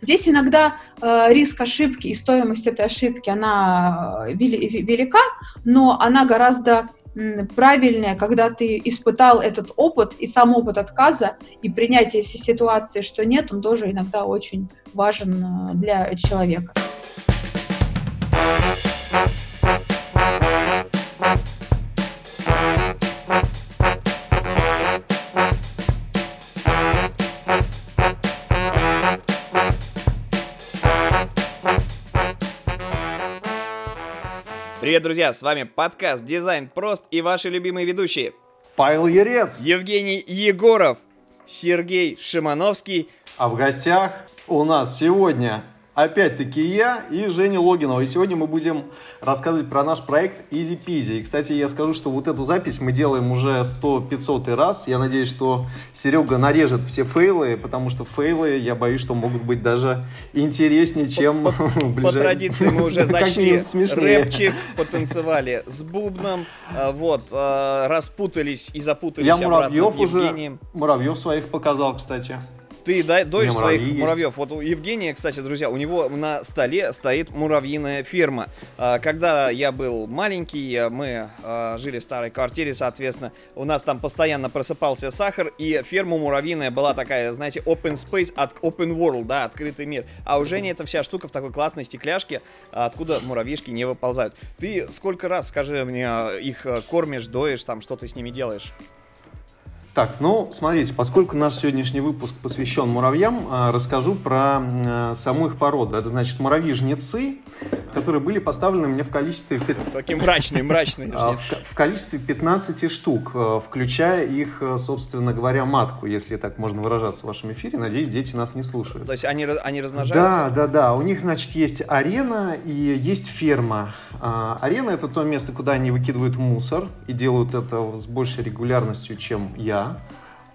Здесь иногда э, риск ошибки и стоимость этой ошибки, она э, велика, но она гораздо правильнее, когда ты испытал этот опыт и сам опыт отказа и принятие ситуации, что нет, он тоже иногда очень важен э, для человека. Привет, друзья, с вами подкаст «Дизайн прост» и ваши любимые ведущие Павел Ерец, Евгений Егоров, Сергей Шимановский. А в гостях у нас сегодня опять-таки я и Женя Логинова. И сегодня мы будем рассказывать про наш проект Easy Peasy. И, кстати, я скажу, что вот эту запись мы делаем уже 100-500 раз. Я надеюсь, что Серега нарежет все фейлы, потому что фейлы, я боюсь, что могут быть даже интереснее, чем по, по, по традиции мы уже зашли рэпчик, потанцевали с бубном, а, вот, а, распутались и запутались я Муравьев уже, Муравьев своих показал, кстати. Ты дай, доишь своих есть. муравьев. Вот у Евгения, кстати, друзья, у него на столе стоит муравьиная ферма. А, когда я был маленький, мы а, жили в старой квартире, соответственно, у нас там постоянно просыпался сахар, и ферма муравьиная была такая, знаете, open space от open world, да, открытый мир. А у Жени эта вся штука в такой классной стекляшке, откуда муравьишки не выползают. Ты сколько раз, скажи мне, их кормишь, доишь, там, что ты с ними делаешь? Так, ну, смотрите, поскольку наш сегодняшний выпуск посвящен муравьям, а, расскажу про а, саму их породу. Это значит муравьи-жнецы, которые были поставлены мне в количестве... Такие мрачные, мрачные а. В количестве 15 штук, включая их, собственно говоря, матку, если так можно выражаться в вашем эфире. Надеюсь, дети нас не слушают. То есть они, они размножаются? Да, да, да. У них, значит, есть арена и есть ферма. Арена — это то место, куда они выкидывают мусор и делают это с большей регулярностью, чем я.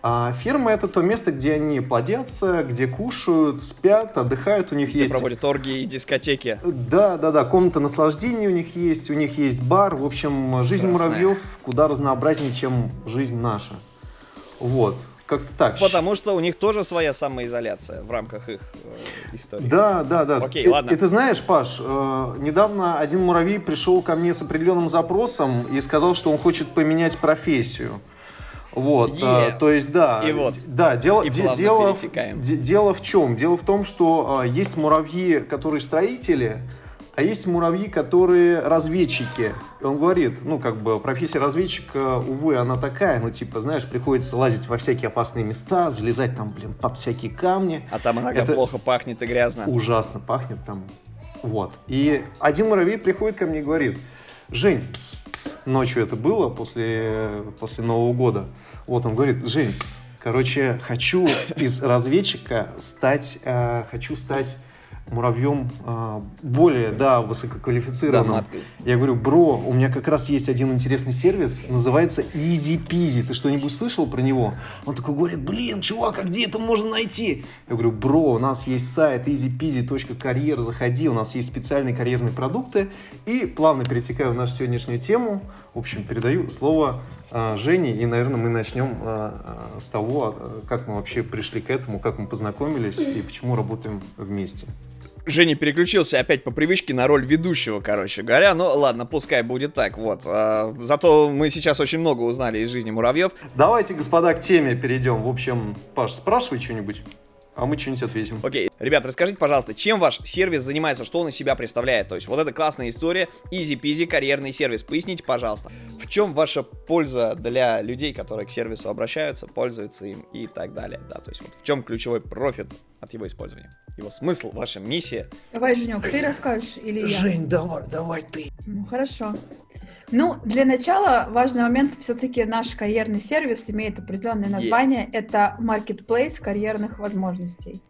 А ферма это то место, где они плодятся, где кушают, спят, отдыхают. У них где есть... проводят оргии и дискотеки. Да, да, да. Комната наслаждения у них есть, у них есть бар. В общем, жизнь Красная. муравьев куда разнообразнее, чем жизнь наша. Вот. Как-то так. Потому что у них тоже своя самоизоляция в рамках их э, истории. Да, да, да. Окей, и, ладно. И ты знаешь, Паш, э, недавно один муравей пришел ко мне с определенным запросом и сказал, что он хочет поменять профессию. Вот, yes. а, то есть, да, и вот, да, дело, и де, дело, де, дело в чем? Дело в том, что а, есть муравьи, которые строители, а есть муравьи, которые разведчики. И он говорит, ну, как бы, профессия разведчика, увы, она такая, ну, типа, знаешь, приходится лазить во всякие опасные места, залезать там, блин, под всякие камни. А там иногда Это плохо пахнет и грязно. Ужасно пахнет там. Вот. И один муравей приходит ко мне и говорит, Жень, пс, пс, ночью это было после, после Нового года. Вот он говорит, Жень, пс, короче, хочу из разведчика стать, э, хочу стать муравьем э, более, да, высококвалифицированным. Да, Я говорю, бро, у меня как раз есть один интересный сервис, называется Easy Peasy. Ты что-нибудь слышал про него? Он такой говорит, блин, чувак, а где это можно найти? Я говорю, бро, у нас есть сайт easypeasy.карьер, заходи, у нас есть специальные карьерные продукты. И плавно перетекаю в нашу сегодняшнюю тему. В общем, передаю слово э, Жене, и, наверное, мы начнем э, с того, как мы вообще пришли к этому, как мы познакомились и почему работаем вместе. Женя переключился опять по привычке на роль ведущего, короче говоря. Ну ладно, пускай будет так, вот. А, зато мы сейчас очень много узнали из жизни муравьев. Давайте, господа, к теме перейдем. В общем, Паш, спрашивай что-нибудь. А мы что-нибудь ответим. Окей. Ребят, расскажите, пожалуйста, чем ваш сервис занимается, что он из себя представляет? То есть вот эта классная история, easy-peasy, карьерный сервис. Поясните, пожалуйста, в чем ваша польза для людей, которые к сервису обращаются, пользуются им и так далее? Да, то есть вот в чем ключевой профит от его использования? Его смысл, ваша миссия? Давай, Женек, ты расскажешь или я? Жень, давай, давай ты. Ну, хорошо. Ну, для начала важный момент, все-таки наш карьерный сервис имеет определенное название, yeah. это Marketplace карьерных возможностей.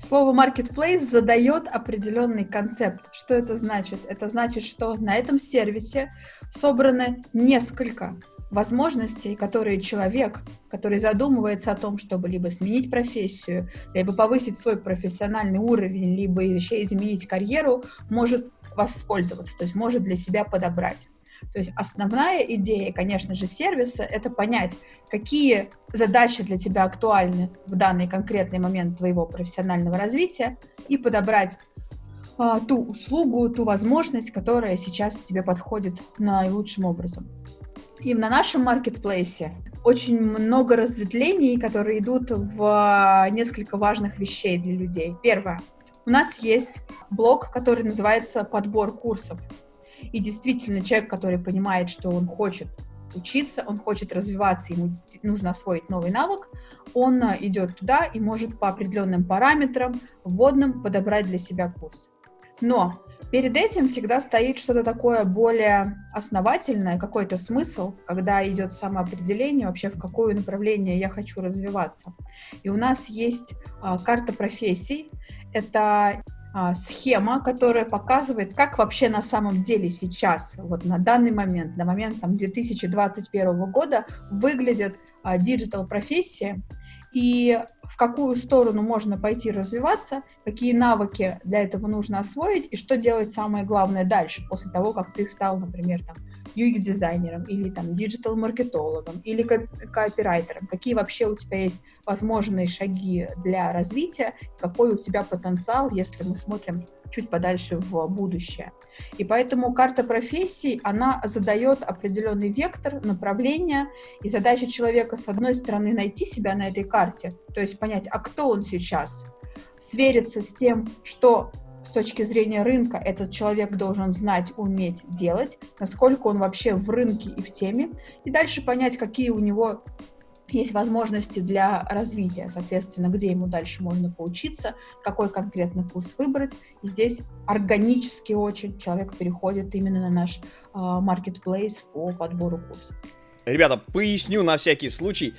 Слово marketplace задает определенный концепт. Что это значит? Это значит, что на этом сервисе собраны несколько возможностей, которые человек, который задумывается о том, чтобы либо сменить профессию, либо повысить свой профессиональный уровень, либо еще изменить карьеру, может воспользоваться, то есть может для себя подобрать. То есть основная идея, конечно же, сервиса — это понять, какие задачи для тебя актуальны в данный конкретный момент твоего профессионального развития и подобрать а, ту услугу, ту возможность, которая сейчас тебе подходит наилучшим образом. И на нашем маркетплейсе очень много разветвлений, которые идут в а, несколько важных вещей для людей. Первое. У нас есть блок, который называется «Подбор курсов». И действительно, человек, который понимает, что он хочет учиться, он хочет развиваться, ему нужно освоить новый навык, он а, идет туда и может по определенным параметрам вводным подобрать для себя курс. Но перед этим всегда стоит что-то такое более основательное, какой-то смысл, когда идет самоопределение вообще, в какое направление я хочу развиваться. И у нас есть а, карта профессий. Это схема, которая показывает, как вообще на самом деле сейчас, вот на данный момент, на момент там, 2021 года выглядят а, digital профессии и в какую сторону можно пойти развиваться, какие навыки для этого нужно освоить и что делать самое главное дальше, после того, как ты стал, например, там, UX-дизайнером или там диджитал-маркетологом или ко- копирайтером, какие вообще у тебя есть возможные шаги для развития, какой у тебя потенциал, если мы смотрим чуть подальше в будущее. И поэтому карта профессий, она задает определенный вектор, направление, и задача человека, с одной стороны, найти себя на этой карте, то есть понять, а кто он сейчас, свериться с тем, что с точки зрения рынка этот человек должен знать, уметь делать, насколько он вообще в рынке и в теме, и дальше понять, какие у него есть возможности для развития, соответственно, где ему дальше можно поучиться, какой конкретно курс выбрать. И здесь органически очень человек переходит именно на наш маркетплейс по подбору курсов. Ребята, поясню на всякий случай.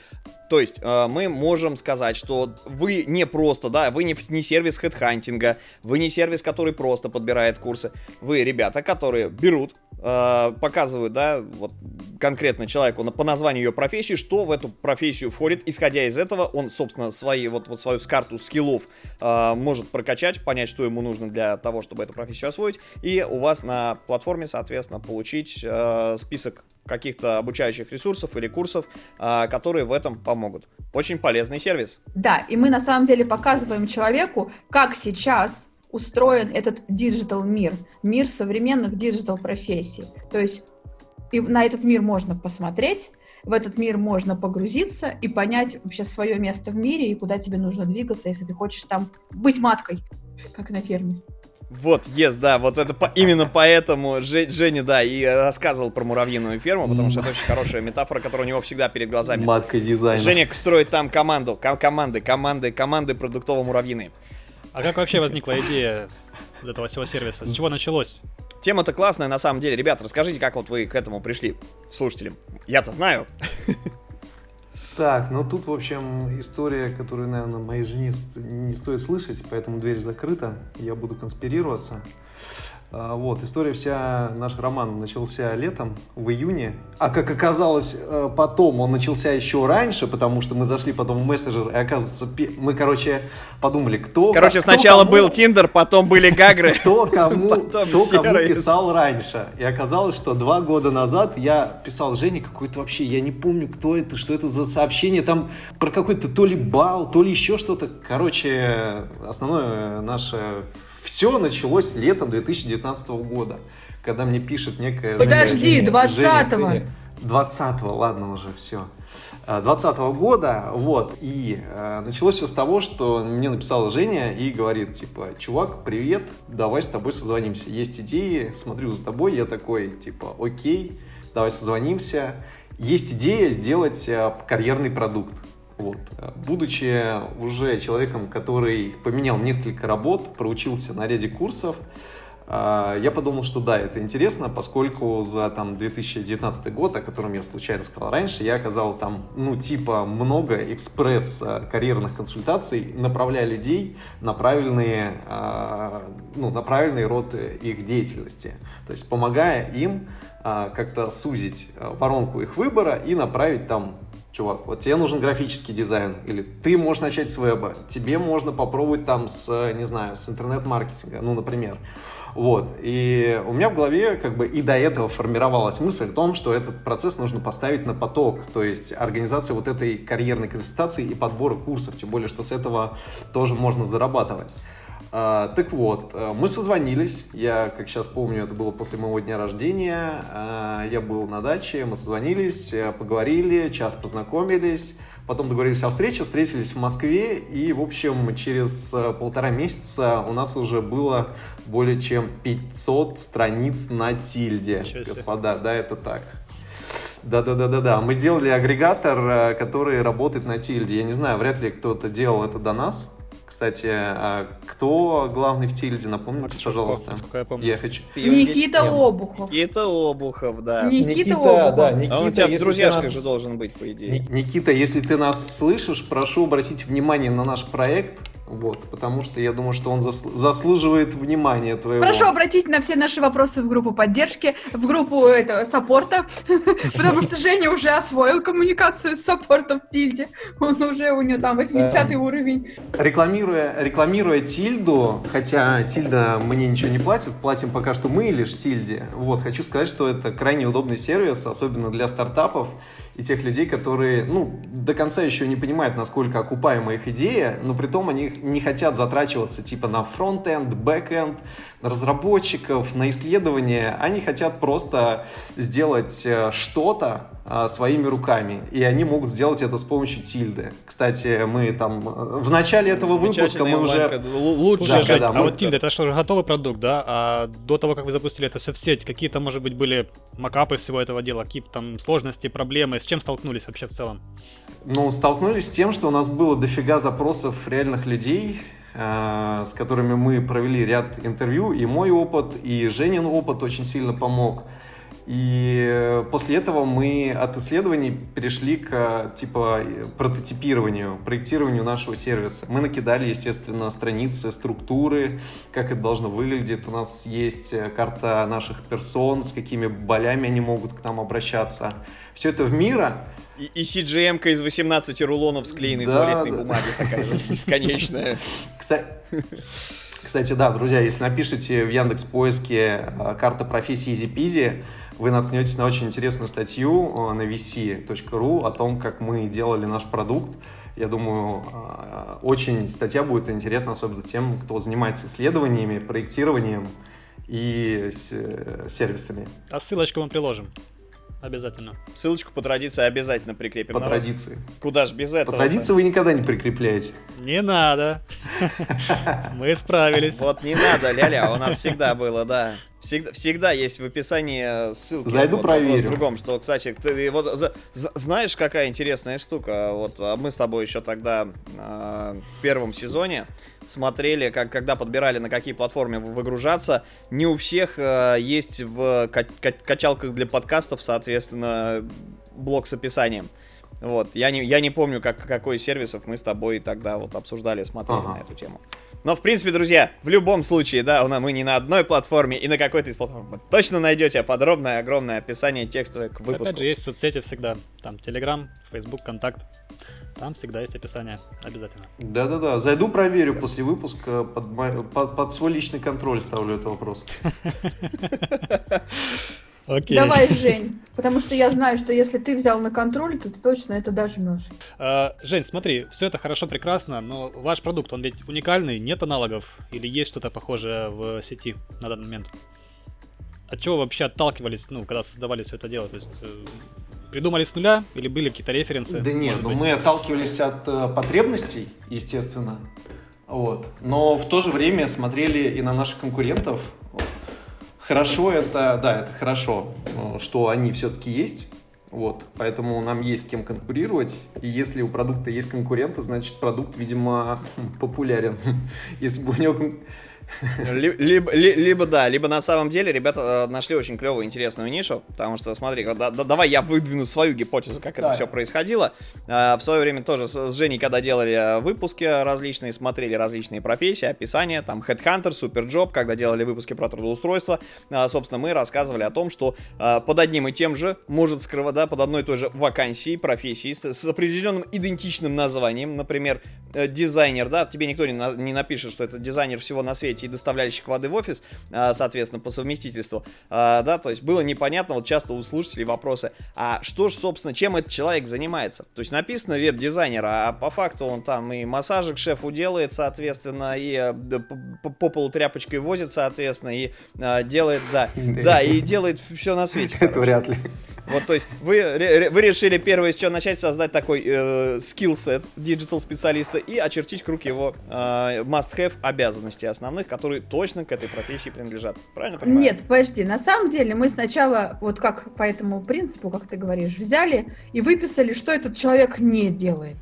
То есть э, мы можем сказать, что вы не просто, да, вы не, не сервис хедхантинга, вы не сервис, который просто подбирает курсы. Вы ребята, которые берут, э, показывают, да, вот конкретно человеку по названию ее профессии, что в эту профессию входит. Исходя из этого, он, собственно, свои, вот, вот свою карту скиллов э, может прокачать, понять, что ему нужно для того, чтобы эту профессию освоить. И у вас на платформе, соответственно, получить э, список каких-то обучающих ресурсов или курсов, а, которые в этом помогут. Очень полезный сервис. Да, и мы на самом деле показываем человеку, как сейчас устроен этот digital мир, мир современных digital профессий. То есть и на этот мир можно посмотреть, в этот мир можно погрузиться и понять вообще свое место в мире и куда тебе нужно двигаться, если ты хочешь там быть маткой, как на ферме. Вот, yes, да, вот это по, именно поэтому Женя, да, и рассказывал про муравьиную ферму, потому что это очень хорошая метафора, которая у него всегда перед глазами. Матка дизайна. Женя строит там команду, команды, команды, команды продуктово-муравьиные. А как вообще возникла идея этого всего сервиса? С чего началось? Тема-то классная на самом деле. Ребят, расскажите, как вот вы к этому пришли, слушателям. Я-то знаю. Так, ну тут, в общем, история, которую, наверное, моей жене не стоит слышать, поэтому дверь закрыта, я буду конспирироваться. А, вот, история вся, наш роман начался летом, в июне. А как оказалось, э, потом он начался еще раньше, потому что мы зашли потом в мессенджер, и оказывается, мы, короче, подумали, кто... Короче, кто сначала кому, был Тиндер, потом были Гагры. Кто кому, кто кому писал раньше. И оказалось, что два года назад я писал Жене какой-то вообще, я не помню, кто это, что это за сообщение, там про какой-то то ли бал, то ли еще что-то. Короче, основное наше все началось летом 2019 года, когда мне пишет некая... Подожди, 20-го. 20-го, ладно уже, все. 20 -го года, вот, и э, началось все с того, что мне написала Женя и говорит, типа, чувак, привет, давай с тобой созвонимся, есть идеи, смотрю за тобой, я такой, типа, окей, давай созвонимся, есть идея сделать э, карьерный продукт, вот. Будучи уже человеком, который поменял несколько работ, проучился на ряде курсов, а, я подумал, что да, это интересно, поскольку за там 2019 год, о котором я случайно сказал раньше, я оказал там, ну, типа, много экспресс-карьерных консультаций, направляя людей на правильные, а, ну, на правильный род их деятельности. То есть помогая им а, как-то сузить воронку их выбора и направить там чувак, вот тебе нужен графический дизайн, или ты можешь начать с веба, тебе можно попробовать там с, не знаю, с интернет-маркетинга, ну, например. Вот. И у меня в голове как бы и до этого формировалась мысль о том, что этот процесс нужно поставить на поток. То есть организация вот этой карьерной консультации и подбора курсов. Тем более, что с этого тоже можно зарабатывать. А, так вот, э, мы созвонились, я, как сейчас помню, это было после моего дня рождения, а, я был на даче, мы созвонились, э, поговорили, час познакомились, Потом договорились о встрече, встретились в Москве, и, в общем, через э, полтора месяца у нас уже было более чем 500 страниц на тильде, господа, да, это так. Да-да-да-да-да. Мы сделали агрегатор, который работает на тильде. Я не знаю, вряд ли кто-то делал это до нас. Кстати, а кто главный в Тильде? Напомните, Макс пожалуйста. Я, помню. я хочу. Никита Обухов. Никита Обухов, да. Никита, Никита Обухов. Да, Никита, а он у тебя в друзьяшках нас... же должен быть, по идее. Никита, если ты нас слышишь, прошу обратить внимание на наш проект. Вот, потому что я думаю, что он заслуживает внимания твоего. Прошу обратить на все наши вопросы в группу поддержки, в группу этого саппорта, потому что Женя уже освоил коммуникацию с саппортом в Тильде. Он уже, у него там 80 уровень. Рекламируя, рекламируя Тильду, хотя Тильда мне ничего не платит, платим пока что мы лишь Тильде. Вот, хочу сказать, что это крайне удобный сервис, особенно для стартапов и тех людей, которые, ну, до конца еще не понимают, насколько окупаема их идея, но при том они не хотят затрачиваться типа на фронт-энд, бэк-энд, на разработчиков, на исследования. Они хотят просто сделать э, что-то а, своими руками, и они могут сделать это с помощью тильды. Кстати, мы там э, в начале этого выпуска мы уже... Лучше, да, да, да, а мы... вот тильда, это что, готовый продукт, да? А до того, как вы запустили это все в сеть, какие-то, может быть, были макапы всего этого дела, какие-то там сложности, проблемы, с чем столкнулись вообще в целом? Ну, столкнулись с тем, что у нас было дофига запросов реальных людей, э, с которыми мы провели ряд интервью, и мой опыт, и Женин опыт очень сильно помог. И после этого мы от исследований перешли к типа прототипированию, проектированию нашего сервиса. Мы накидали, естественно, страницы, структуры, как это должно выглядеть. У нас есть карта наших персон, с какими болями они могут к нам обращаться. Все это в мира. И, и CGM-ка из 18 рулонов склеенной да, туалетной да. бумаги такая же бесконечная. Кстати, да, друзья, если напишите в Яндекс поиске э, карта профессии Peasy, вы наткнетесь на очень интересную статью э, на vc.ru о том, как мы делали наш продукт. Я думаю, э, очень статья будет интересна, особенно тем, кто занимается исследованиями, проектированием и сервисами. А ссылочку мы приложим. Обязательно. Ссылочку по традиции обязательно прикрепим. По традиции. Куда ж без этого? По традиции вы никогда не прикрепляете. Не надо. Мы справились. Вот не надо, ля-ля, у нас всегда было, да. Всегда, всегда есть в описании ссылки. Зайду вот, проверю. В другом, что, кстати, ты вот за, за, знаешь, какая интересная штука? Вот а мы с тобой еще тогда э, в первом сезоне смотрели, как, когда подбирали, на какие платформы выгружаться. Не у всех э, есть в качалках для подкастов, соответственно, блок с описанием. Вот, я не, я не помню, как, какой сервисов мы с тобой тогда вот обсуждали, смотрели ага. на эту тему. Но, в принципе, друзья, в любом случае, да, у нас мы не на одной платформе, и на какой-то из платформ вы точно найдете подробное, огромное описание текста к выпуску. Опять же, есть соцсети всегда. Там Telegram, Facebook, Контакт. Там всегда есть описание, обязательно. Да-да-да, зайду проверю после выпуска, под, под, под свой личный контроль ставлю этот вопрос. Окей. Давай, Жень, потому что я знаю, что если ты взял на контроль, то ты точно это дожмешь. А, Жень, смотри, все это хорошо, прекрасно, но ваш продукт, он ведь уникальный, нет аналогов или есть что-то похожее в сети на данный момент? От чего вообще отталкивались, ну, когда создавали все это дело? То есть э, придумали с нуля или были какие-то референсы? Да нет, ну мы отталкивались от э, потребностей, естественно. Вот. Но в то же время смотрели и на наших конкурентов, Хорошо это, да, это хорошо, э, что они все-таки есть. Вот, поэтому нам есть с кем конкурировать. И если у продукта есть конкуренты, значит продукт, видимо, популярен. Если бы у него Либо, либо, да, либо на самом деле ребята э, нашли очень клевую, интересную нишу, потому что, смотри, да, да, давай я выдвину свою гипотезу, как да. это все происходило. Э, в свое время тоже с, Женей, когда делали э, выпуски различные, смотрели различные профессии, описания, там, Headhunter, Superjob, когда делали выпуски про трудоустройство, собственно, мы рассказывали о том, что под одним и тем же может скрывать, да, под одной и той же вакансией, профессией, с, с определенным идентичным названием, например, дизайнер, да, тебе никто не, на, не напишет, что это дизайнер всего на свете, доставляющих воды в офис, а, соответственно, по совместительству, а, да, то есть было непонятно, вот часто у слушателей вопросы, а что же, собственно, чем этот человек занимается? То есть написано веб-дизайнер, а по факту он там и массажик шефу делает, соответственно, и э, по полу тряпочкой возит, соответственно, и а, делает, да, да, и делает все на свете. Это вряд ли. Вот, то есть вы, вы решили первое с чего начать создать такой э, skill set digital специалиста и очертить круг его э, must-have обязанностей основных, которые точно к этой профессии принадлежат. Правильно понимаю? Нет, подожди. На самом деле мы сначала, вот как по этому принципу, как ты говоришь, взяли и выписали, что этот человек не делает.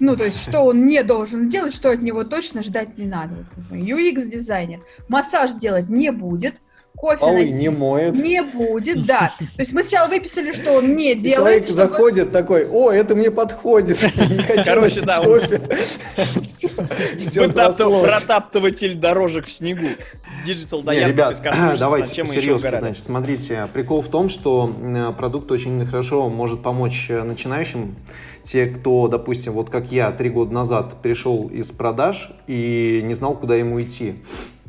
Ну, то есть, что он не должен делать, что от него точно ждать не надо. UX-дизайнер массаж делать не будет, кофе Полы носить. не моет. Не будет, да. То есть мы сначала выписали, что он не делает. Человек чтобы... заходит такой, о, это мне подходит. Не хочу Короче, да, кофе. Все Протаптыватель дорожек в снегу. Digital доярка ребят, давайте чем серьезно, значит, смотрите, прикол в том, что продукт очень хорошо может помочь э, начинающим, те, кто, допустим, вот как я три года назад пришел из продаж и не знал, куда ему идти.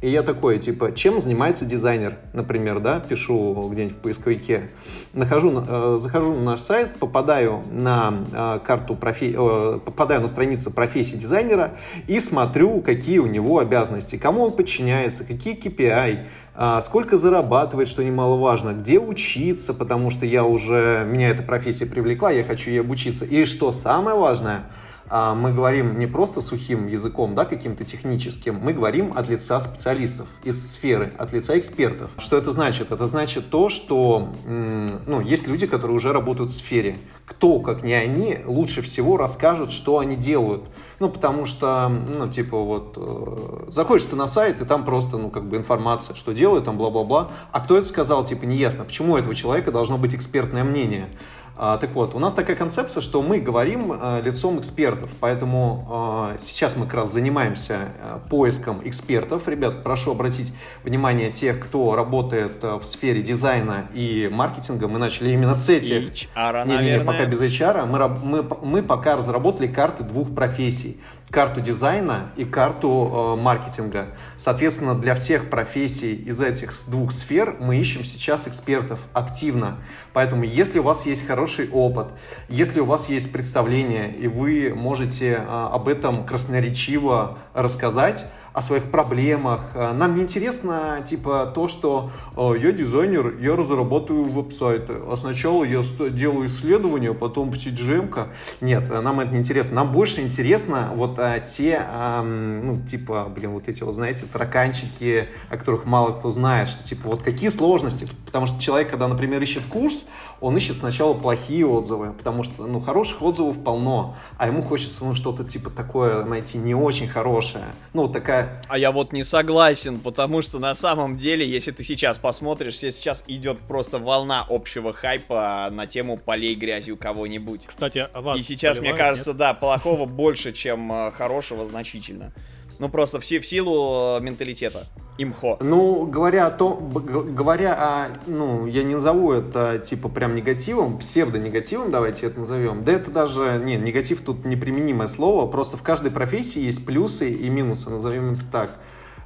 И я такой, типа, чем занимается дизайнер, например, да, пишу где-нибудь в поисковике, нахожу, э, захожу на наш сайт, попадаю на э, карту профи... э, попадаю на страницу профессии дизайнера и смотрю, какие у него обязанности, кому он подчиняется, какие KPI, э, сколько зарабатывает, что немаловажно, где учиться, потому что я уже, меня эта профессия привлекла, я хочу ей обучиться. И что самое важное – а, мы говорим не просто сухим языком, да, каким-то техническим, мы говорим от лица специалистов из сферы, от лица экспертов. Что это значит? Это значит то, что ну, есть люди, которые уже работают в сфере. Кто, как не они, лучше всего расскажут, что они делают. Ну, потому что, ну, типа, вот, э, заходишь ты на сайт, и там просто, ну, как бы информация, что делают, там, бла-бла-бла. А кто это сказал, типа, неясно. Почему у этого человека должно быть экспертное мнение? А, так вот, у нас такая концепция, что мы говорим э, лицом экспертов, поэтому э, сейчас мы как раз занимаемся э, поиском экспертов. Ребят, прошу обратить внимание тех, кто работает в сфере дизайна и маркетинга. Мы начали именно с этих. HR, не, не, не, пока без HR. Мы, мы, мы пока разработали карты двух профессий карту дизайна и карту э, маркетинга. Соответственно, для всех профессий из этих двух сфер мы ищем сейчас экспертов активно. Поэтому, если у вас есть хороший опыт, если у вас есть представление, и вы можете э, об этом красноречиво рассказать, о своих проблемах. Э, нам не интересно, типа, то, что э, я дизайнер, я разрабатываю веб-сайты, а сначала я делаю исследования, потом CGM-ка. Нет, э, нам это не интересно. Нам больше интересно вот те, ну, типа, блин, вот эти, вот, знаете, тараканчики, о которых мало кто знает, что, типа, вот какие сложности, потому что человек, когда, например, ищет курс, он ищет сначала плохие отзывы, потому что, ну, хороших отзывов полно, а ему хочется, ну, что-то типа такое найти не очень хорошее. Ну, вот такая... А я вот не согласен, потому что на самом деле, если ты сейчас посмотришь, сейчас идет просто волна общего хайпа на тему полей грязью кого-нибудь. Кстати, а вас И сейчас, мне кажется, нет? да, плохого больше, чем э, хорошего значительно. Ну, просто в, в силу э, менталитета. Имхо. Ну, говоря о том, говоря о, ну, я не назову это, типа, прям негативом, псевдонегативом, давайте это назовем. Да это даже, не, негатив тут неприменимое слово, просто в каждой профессии есть плюсы и минусы, назовем это так.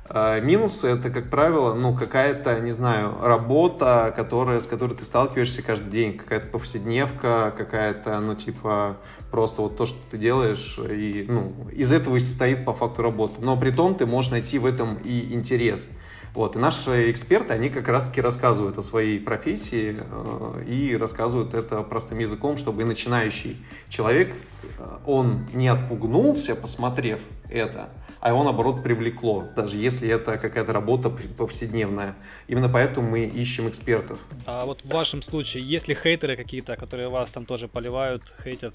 А, минусы это, как правило, ну, какая-то, не знаю, работа, которая, с которой ты сталкиваешься каждый день, какая-то повседневка, какая-то, ну, типа, просто вот то, что ты делаешь, и, ну, из этого и состоит по факту работа. Но при том ты можешь найти в этом и интерес. Вот, и наши эксперты, они как раз-таки рассказывают о своей профессии э, и рассказывают это простым языком, чтобы и начинающий человек, э, он не отпугнулся, посмотрев это, а его, наоборот, привлекло, даже если это какая-то работа повседневная. Именно поэтому мы ищем экспертов. А вот в вашем случае, есть ли хейтеры какие-то, которые вас там тоже поливают, хейтят?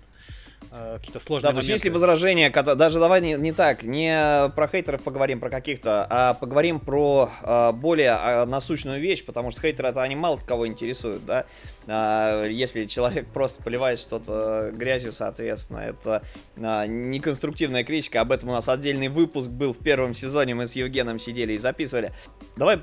Э, какие-то сложные Да, то есть если возражения, даже давай не, не так, не про хейтеров поговорим, про каких-то, а поговорим про э, более э, насущную вещь, потому что хейтеры это они мало кого интересуют, да. Э, если человек просто поливает что-то грязью, соответственно, это э, неконструктивная критика. Об этом у нас отдельный выпуск был в первом сезоне, мы с Евгеном сидели и записывали. Давай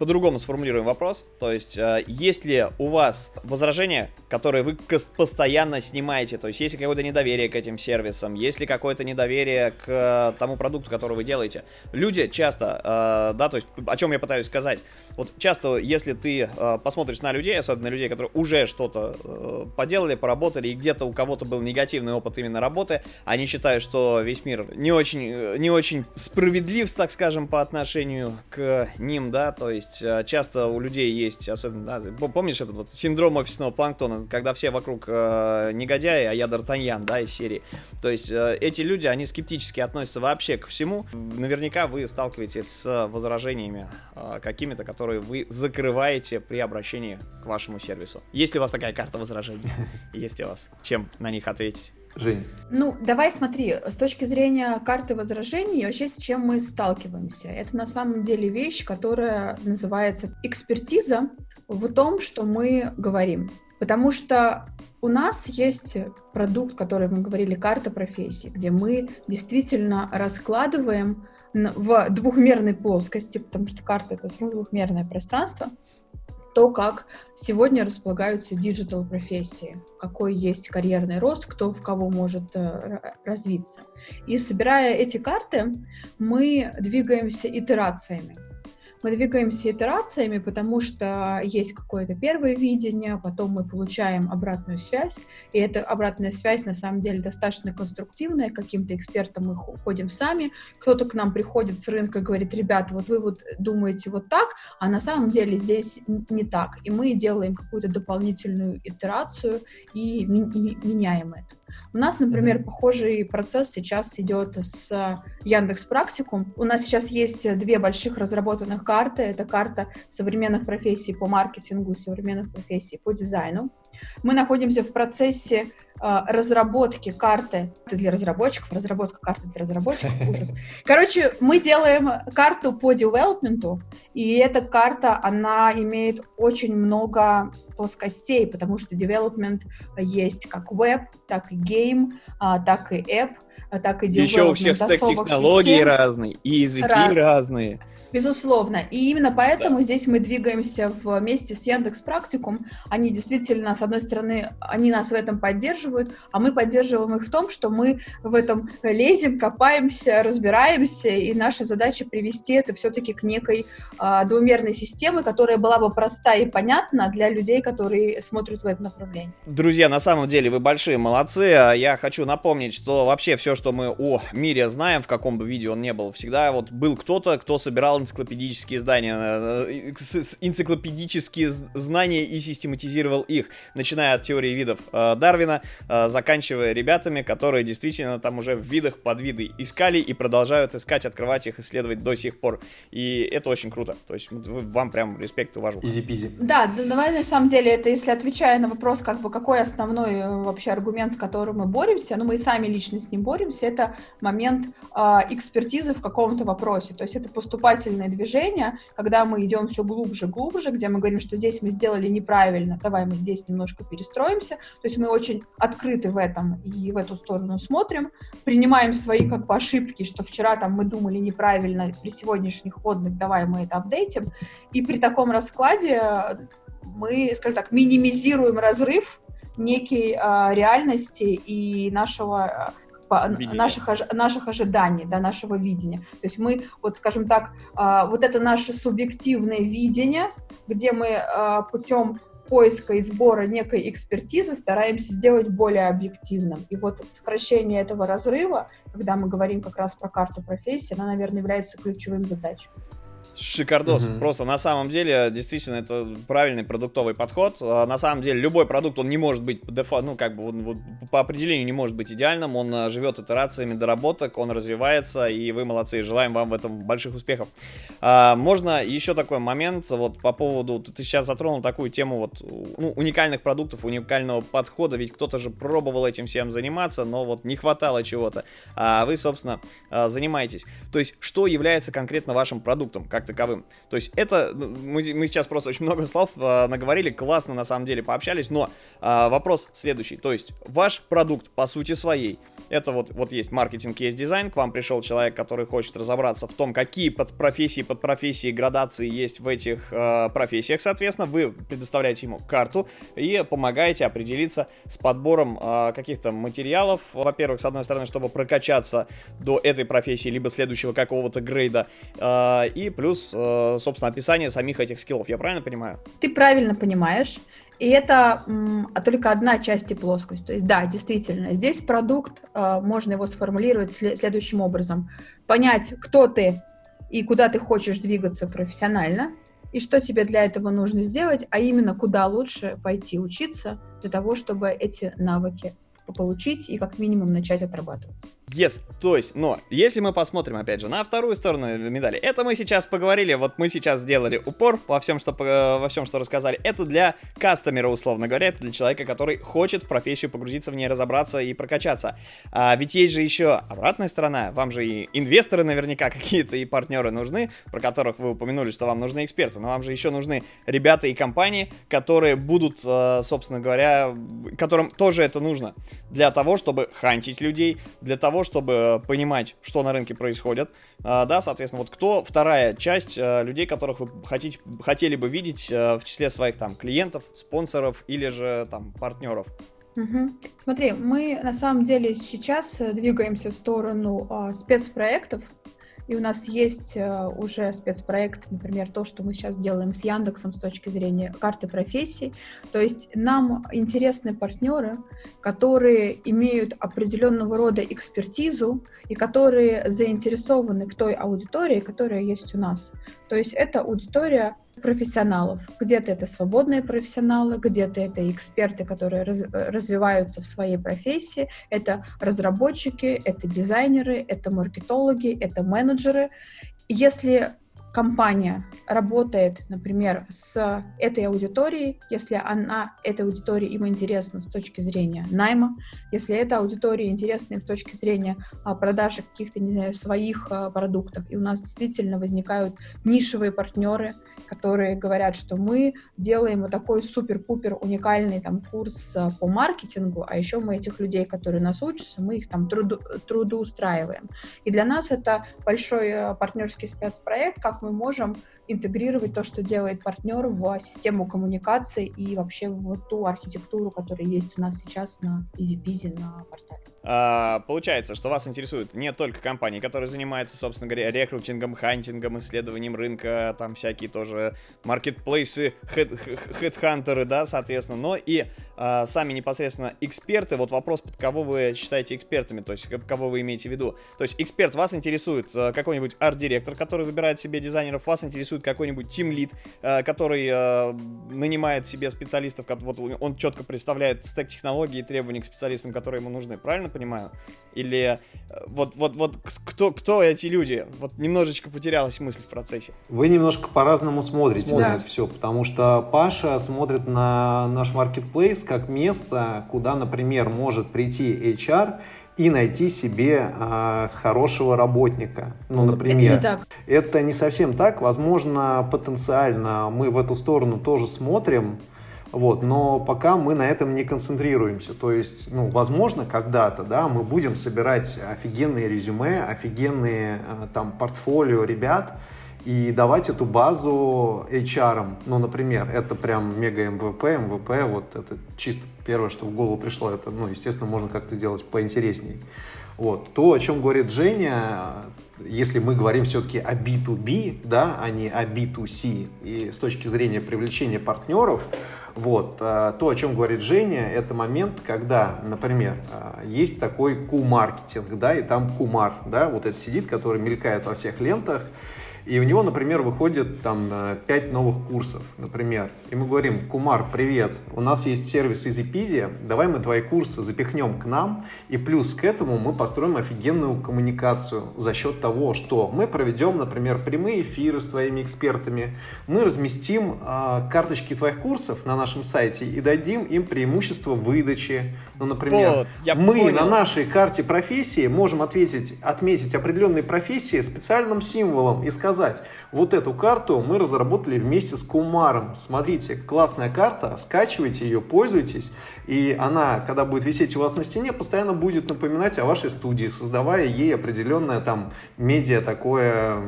по-другому сформулируем вопрос. То есть, э, есть ли у вас возражения, которые вы постоянно снимаете? То есть, есть ли какое-то недоверие к этим сервисам? Есть ли какое-то недоверие к э, тому продукту, который вы делаете? Люди часто, э, да, то есть, о чем я пытаюсь сказать. Вот часто, если ты э, посмотришь на людей, особенно людей, которые уже что-то поделали, поработали, и где-то у кого-то был негативный опыт именно работы, они считают, что весь мир не очень, не очень справедлив, так скажем, по отношению к ним, да, то есть есть э, часто у людей есть, особенно, да, помнишь этот вот синдром офисного планктона, когда все вокруг э, негодяи, а я Д'Артаньян, да, из серии. То есть э, эти люди, они скептически относятся вообще ко всему. Наверняка вы сталкиваетесь с возражениями э, какими-то, которые вы закрываете при обращении к вашему сервису. Есть ли у вас такая карта возражений? Есть ли у вас чем на них ответить? Жень. Ну, давай смотри, с точки зрения карты возражений, вообще с чем мы сталкиваемся. Это на самом деле вещь, которая называется экспертиза в том, что мы говорим. Потому что у нас есть продукт, который мы говорили, карта профессии, где мы действительно раскладываем в двухмерной плоскости, потому что карта — это двухмерное пространство, то, как сегодня располагаются digital профессии, какой есть карьерный рост, кто в кого может э, развиться. И собирая эти карты, мы двигаемся итерациями. Мы двигаемся итерациями, потому что есть какое-то первое видение, потом мы получаем обратную связь, и эта обратная связь на самом деле достаточно конструктивная, каким-то экспертам мы ходим сами, кто-то к нам приходит с рынка и говорит, ребята, вот вы вот думаете вот так, а на самом деле здесь не так, и мы делаем какую-то дополнительную итерацию и, и меняем это. У нас, например, mm-hmm. похожий процесс сейчас идет с Яндекс Практикум. У нас сейчас есть две больших разработанных карты. Это карта современных профессий по маркетингу современных профессий по дизайну. Мы находимся в процессе э, разработки карты для разработчиков, разработка карты для разработчиков, ужас. Короче, мы делаем карту по девелопменту, и эта карта, она имеет очень много плоскостей, потому что девелопмент есть как веб, так и game, а, так и app, а, так и Еще у всех стек технологий разные, и языки Раз... разные. Безусловно. И именно поэтому да. здесь мы двигаемся вместе с Яндекс Практикум. Они действительно, с одной стороны, они нас в этом поддерживают, а мы поддерживаем их в том, что мы в этом лезем, копаемся, разбираемся, и наша задача привести это все-таки к некой а, двумерной системе, которая была бы проста и понятна для людей, которые смотрят в это направление. Друзья, на самом деле вы большие молодцы. Я хочу напомнить, что вообще все, что мы о мире знаем, в каком бы видео он не был, всегда вот был кто-то, кто собирал энциклопедические издания, э, э, энциклопедические знания и систематизировал их, начиная от теории видов э, Дарвина, заканчивая ребятами, которые действительно там уже в видах подвиды искали и продолжают искать, открывать их, исследовать до сих пор. И это очень круто. То есть вам прям респект, уважу. Изи-пизи. Да, давай на самом деле это, если отвечая на вопрос, как бы какой основной вообще аргумент, с которым мы боремся, ну мы и сами лично с ним боремся, это момент э, экспертизы в каком-то вопросе. То есть это поступатель поступательное движение, когда мы идем все глубже, глубже, где мы говорим, что здесь мы сделали неправильно, давай мы здесь немножко перестроимся. То есть мы очень открыты в этом и в эту сторону смотрим, принимаем свои как бы ошибки, что вчера там мы думали неправильно, при сегодняшних ходных давай мы это апдейтим. И при таком раскладе мы, скажем так, минимизируем разрыв некой э, реальности и нашего наших, наших ожиданий, да, нашего видения. То есть мы, вот скажем так, а, вот это наше субъективное видение, где мы а, путем поиска и сбора некой экспертизы стараемся сделать более объективным. И вот сокращение этого разрыва, когда мы говорим как раз про карту профессии, она, наверное, является ключевым задачей. Шикардос. Угу. Просто на самом деле, действительно, это правильный продуктовый подход. А, на самом деле, любой продукт, он не может быть по ну, как бы, он, вот, по определению не может быть идеальным. Он а, живет итерациями доработок, он развивается, и вы молодцы. Желаем вам в этом больших успехов. А, можно еще такой момент, вот по поводу, ты сейчас затронул такую тему вот, ну, уникальных продуктов, уникального подхода, ведь кто-то же пробовал этим всем заниматься, но вот не хватало чего-то. А вы, собственно, а, занимаетесь. То есть, что является конкретно вашим продуктом? Как таковым. То есть это, ну, мы, мы сейчас просто очень много слов э, наговорили, классно на самом деле пообщались, но э, вопрос следующий. То есть ваш продукт по сути своей, это вот, вот есть маркетинг, есть дизайн, к вам пришел человек, который хочет разобраться в том, какие подпрофессии, подпрофессии, градации есть в этих э, профессиях, соответственно, вы предоставляете ему карту и помогаете определиться с подбором э, каких-то материалов, во-первых, с одной стороны, чтобы прокачаться до этой профессии, либо следующего какого-то грейда, э, и плюс э, собственно, описание самих этих скиллов. Я правильно понимаю? Ты правильно понимаешь. И это а только одна часть и плоскость. То есть, да, действительно, здесь продукт, э, можно его сформулировать следующим образом. Понять, кто ты и куда ты хочешь двигаться профессионально, и что тебе для этого нужно сделать, а именно куда лучше пойти учиться для того, чтобы эти навыки получить и как минимум начать отрабатывать. Yes, то есть, но если мы посмотрим, опять же, на вторую сторону медали, это мы сейчас поговорили, вот мы сейчас сделали упор во всем, что, во всем, что рассказали, это для кастомера, условно говоря, это для человека, который хочет в профессию погрузиться в ней, разобраться и прокачаться. А ведь есть же еще обратная сторона, вам же и инвесторы наверняка какие-то и партнеры нужны, про которых вы упомянули, что вам нужны эксперты, но вам же еще нужны ребята и компании, которые будут, э, собственно говоря, которым тоже это нужно для того, чтобы хантить людей, для того, чтобы понимать, что на рынке происходит. А, да, соответственно, вот кто вторая часть а, людей, которых вы хотите, хотели бы видеть а, в числе своих там клиентов, спонсоров или же там партнеров? Угу. Смотри, мы на самом деле сейчас э, двигаемся в сторону а, спецпроектов, и у нас есть э, уже спецпроект, например, то, что мы сейчас делаем с Яндексом с точки зрения карты профессий. То есть нам интересны партнеры, которые имеют определенного рода экспертизу и которые заинтересованы в той аудитории, которая есть у нас. То есть это аудитория профессионалов. Где-то это свободные профессионалы, где-то это эксперты, которые раз, развиваются в своей профессии, это разработчики, это дизайнеры, это маркетологи, это менеджеры. Если компания работает, например, с этой аудиторией, если она, эта аудитория им интересна с точки зрения найма, если эта аудитория интересна им с точки зрения а, продажи каких-то, не знаю, своих а, продуктов, и у нас действительно возникают нишевые партнеры, которые говорят, что мы делаем вот такой супер-пупер уникальный там курс а, по маркетингу, а еще мы этих людей, которые нас учатся, мы их там труду, трудоустраиваем. И для нас это большой а, партнерский спецпроект, как мы можем интегрировать то, что делает партнер в систему коммуникации и вообще в ту архитектуру, которая есть у нас сейчас на EasyBizy на портале. А, получается, что вас интересуют не только компании, которые занимаются, собственно говоря, рекрутингом, хантингом, исследованием рынка, там всякие тоже маркетплейсы, хедхантеры, да, соответственно, но и а, сами непосредственно эксперты. Вот вопрос, под кого вы считаете экспертами, то есть кого вы имеете в виду. То есть эксперт вас интересует а, какой-нибудь арт-директор, который выбирает себе дизайнеров, вас интересует какой-нибудь тим-лид, а, который а, нанимает себе специалистов, вот он четко представляет стек технологий и требований к специалистам, которые ему нужны, правильно понимаю? Или э, вот, вот, вот кто, кто эти люди? Вот немножечко потерялась мысль в процессе. Вы немножко по-разному смотрите Смотрит. на это все, потому что Паша смотрит на наш маркетплейс как место, куда, например, может прийти HR и найти себе э, хорошего работника. Ну, например, это не, так. это не совсем так. Возможно, потенциально мы в эту сторону тоже смотрим, вот, но пока мы на этом не концентрируемся. То есть, ну, возможно, когда-то, да, мы будем собирать офигенные резюме, офигенные э, там портфолио ребят и давать эту базу HR. Ну, например, это прям мега MVP, MVP, вот это чисто первое, что в голову пришло, это, ну, естественно, можно как-то сделать поинтересней. Вот. То, о чем говорит Женя, если мы говорим все-таки о B2B, да, а не о B2C, и с точки зрения привлечения партнеров, вот. Э, то, о чем говорит Женя, это момент, когда, например, э, есть такой ку-маркетинг, да, и там кумар, да, вот это сидит, который мелькает во всех лентах, и у него, например, выходит там 5 новых курсов, например. И мы говорим, Кумар, привет, у нас есть сервис EasyPeasy, давай мы твои курсы запихнем к нам, и плюс к этому мы построим офигенную коммуникацию за счет того, что мы проведем, например, прямые эфиры с твоими экспертами, мы разместим э, карточки твоих курсов на нашем сайте и дадим им преимущество выдачи. Ну, например, вот, я мы понял. на нашей карте профессии можем ответить, отметить определенные профессии специальным символом и сказать, вот эту карту мы разработали вместе с Кумаром. Смотрите, классная карта, скачивайте ее, пользуйтесь, и она, когда будет висеть у вас на стене, постоянно будет напоминать о вашей студии, создавая ей определенное там медиа такое,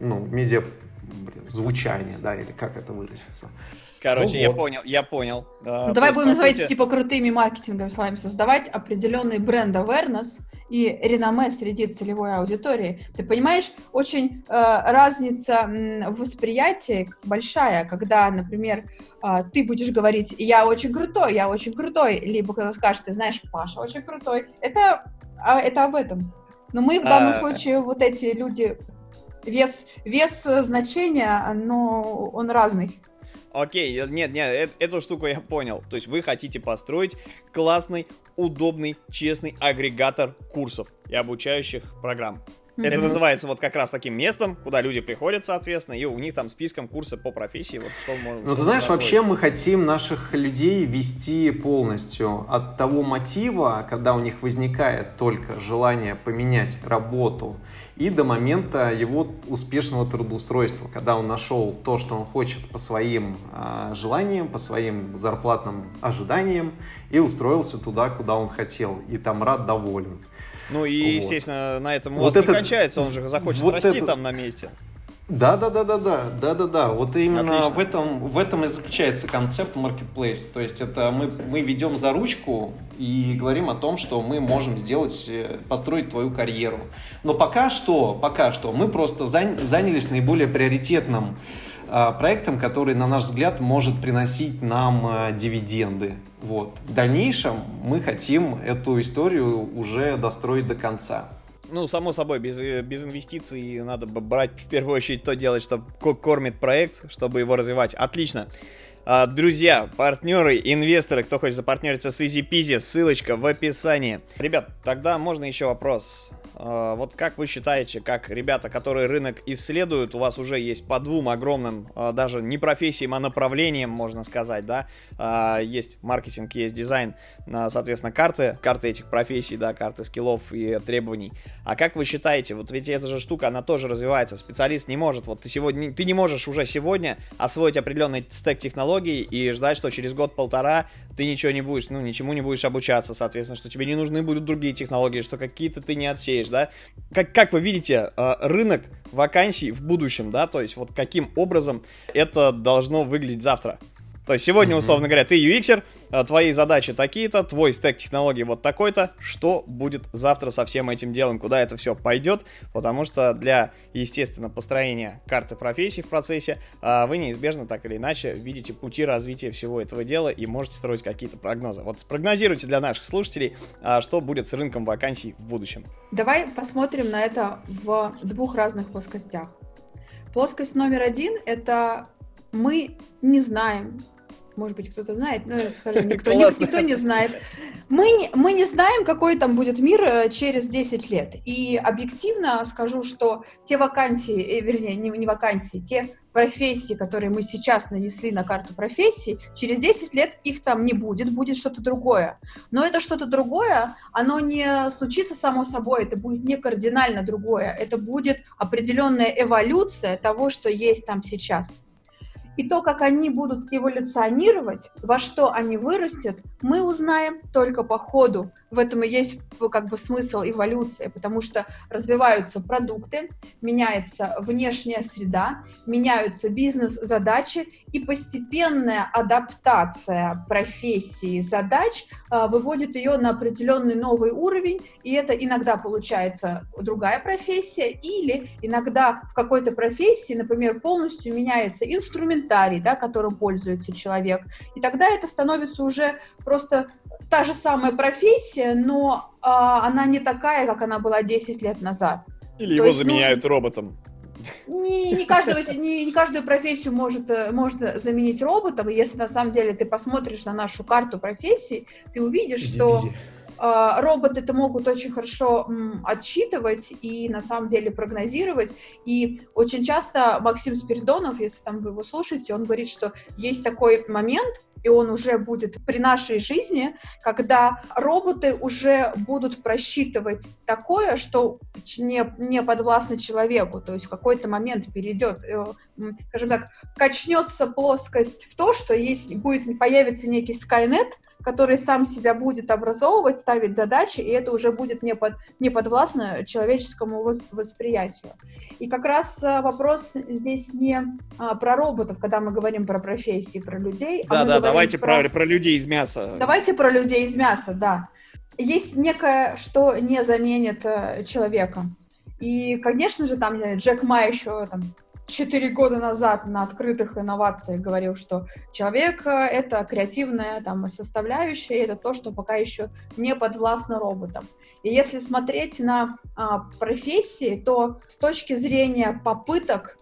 ну, медиа блин, звучание, да, или как это выразится. Короче, ну, я вот. понял, я понял. Ну, давай будем называть сути... типа крутыми маркетинговыми словами, создавать определенный бренд awareness и реноме среди целевой аудитории. Ты понимаешь, очень э, разница в восприятии большая, когда, например, э, ты будешь говорить «я очень крутой, я очень крутой», либо когда скажешь «ты знаешь, Паша очень крутой». Это, э, это об этом. Но мы в данном а... случае вот эти люди вес, вес значения, но он разный. Окей, нет, нет, э, эту штуку я понял. То есть вы хотите построить классный, удобный, честный агрегатор курсов и обучающих программ. Mm-hmm. Это называется вот как раз таким местом, куда люди приходят, соответственно, и у них там списком курсы по профессии, вот что можно... Ну, ты знаешь, освоить. вообще мы хотим наших людей вести полностью от того мотива, когда у них возникает только желание поменять работу, и до момента его успешного трудоустройства, когда он нашел то, что он хочет по своим э, желаниям, по своим зарплатным ожиданиям, и устроился туда, куда он хотел, и там рад, доволен. Ну и, вот. естественно, на этом у вот вас это, не кончается, он же захочет вот расти это... там на месте. Да, да, да, да, да, да, да, да. Вот именно в этом, в этом и заключается концепт marketplace. То есть это мы, мы ведем за ручку и говорим о том, что мы можем сделать, э, построить твою карьеру. Но пока что, пока что мы просто занялись наиболее приоритетным а, проектом, который, на наш взгляд, может приносить нам а, дивиденды. Вот. В дальнейшем мы хотим эту историю уже достроить до конца. Ну, само собой, без, э, без инвестиций надо брать в первую очередь то делать, что кормит проект, чтобы его развивать. Отлично. А, друзья, партнеры, инвесторы, кто хочет запартнериться с Easy Peasy, ссылочка в описании. Ребят, тогда можно еще вопрос. А, вот как вы считаете, как ребята, которые рынок исследуют, у вас уже есть по двум огромным, а, даже не профессиям, а направлениям, можно сказать, да, есть маркетинг, есть дизайн, соответственно, карты, карты этих профессий, да, карты скиллов и требований. А как вы считаете, вот ведь эта же штука, она тоже развивается, специалист не может, вот ты сегодня, ты не можешь уже сегодня освоить определенный стек технологий и ждать, что через год-полтора ты ничего не будешь, ну, ничему не будешь обучаться, соответственно, что тебе не нужны будут другие технологии, что какие-то ты не отсеешь, да. Как, как вы видите, э, рынок вакансий в будущем, да, то есть вот каким образом это должно выглядеть завтра. То есть сегодня, mm-hmm. условно говоря, ты UXер, а, твои задачи такие-то, твой стек технологий вот такой-то. Что будет завтра со всем этим делом? Куда это все пойдет? Потому что для, естественно, построения карты профессий в процессе а, вы неизбежно так или иначе видите пути развития всего этого дела и можете строить какие-то прогнозы. Вот спрогнозируйте для наших слушателей, а, что будет с рынком вакансий в будущем. Давай посмотрим на это в двух разных плоскостях. Плоскость номер один — это мы не знаем, может быть, кто-то знает, но я скажу, никто, никто не знает. Мы, мы не знаем, какой там будет мир э, через 10 лет. И объективно скажу, что те вакансии, э, вернее, не, не вакансии, те профессии, которые мы сейчас нанесли на карту профессий, через 10 лет их там не будет, будет что-то другое. Но это что-то другое, оно не случится само собой, это будет не кардинально другое, это будет определенная эволюция того, что есть там сейчас. И то, как они будут эволюционировать, во что они вырастут, мы узнаем только по ходу. В этом и есть как бы смысл эволюции, потому что развиваются продукты, меняется внешняя среда, меняются бизнес-задачи, и постепенная адаптация профессии задач э, выводит ее на определенный новый уровень, и это иногда получается другая профессия, или иногда в какой-то профессии, например, полностью меняется инструмент инструментарий, да, которым пользуется человек. И тогда это становится уже просто та же самая профессия, но а, она не такая, как она была 10 лет назад. Или То его заменяют нужно... роботом Не, не, каждого, не, не каждую профессию может, э, можно заменить роботом. И если на самом деле ты посмотришь на нашу карту профессий, ты увидишь, иди, что иди. Uh, роботы это могут очень хорошо отсчитывать и на самом деле прогнозировать. И очень часто Максим Спиридонов, если там вы его слушаете, он говорит, что есть такой момент, и он уже будет при нашей жизни, когда роботы уже будут просчитывать такое, что не, не подвластно человеку, то есть в какой-то момент перейдет, э, скажем так, качнется плоскость в то, что есть, будет, появится некий Skynet, который сам себя будет образовывать, ставить задачи, и это уже будет не, под, не подвластно человеческому восприятию. И как раз а, вопрос здесь не а, про роботов, когда мы говорим про профессии, про людей. Да, а да, давайте про... про, про людей из мяса. Давайте про людей из мяса, да. Есть некое, что не заменит а, человека. И, конечно же, там Джек Ма еще там, четыре года назад на открытых инновациях говорил, что человек — это креативная там, составляющая, это то, что пока еще не подвластно роботам. И если смотреть на а, профессии, то с точки зрения попыток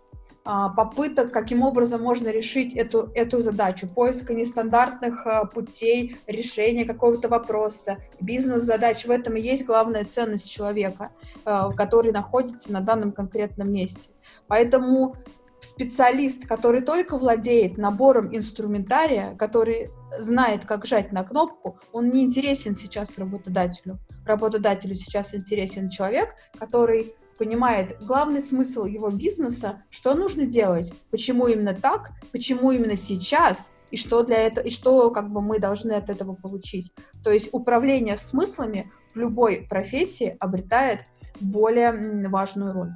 а, попыток, каким образом можно решить эту, эту задачу, поиска нестандартных а, путей решения какого-то вопроса, бизнес-задач. В этом и есть главная ценность человека, а, который находится на данном конкретном месте. Поэтому специалист, который только владеет набором инструментария, который знает, как жать на кнопку, он не интересен сейчас работодателю. Работодателю сейчас интересен человек, который понимает главный смысл его бизнеса, что нужно делать, почему именно так, почему именно сейчас, и что для этого, и что как бы мы должны от этого получить. То есть управление смыслами в любой профессии обретает более важную роль.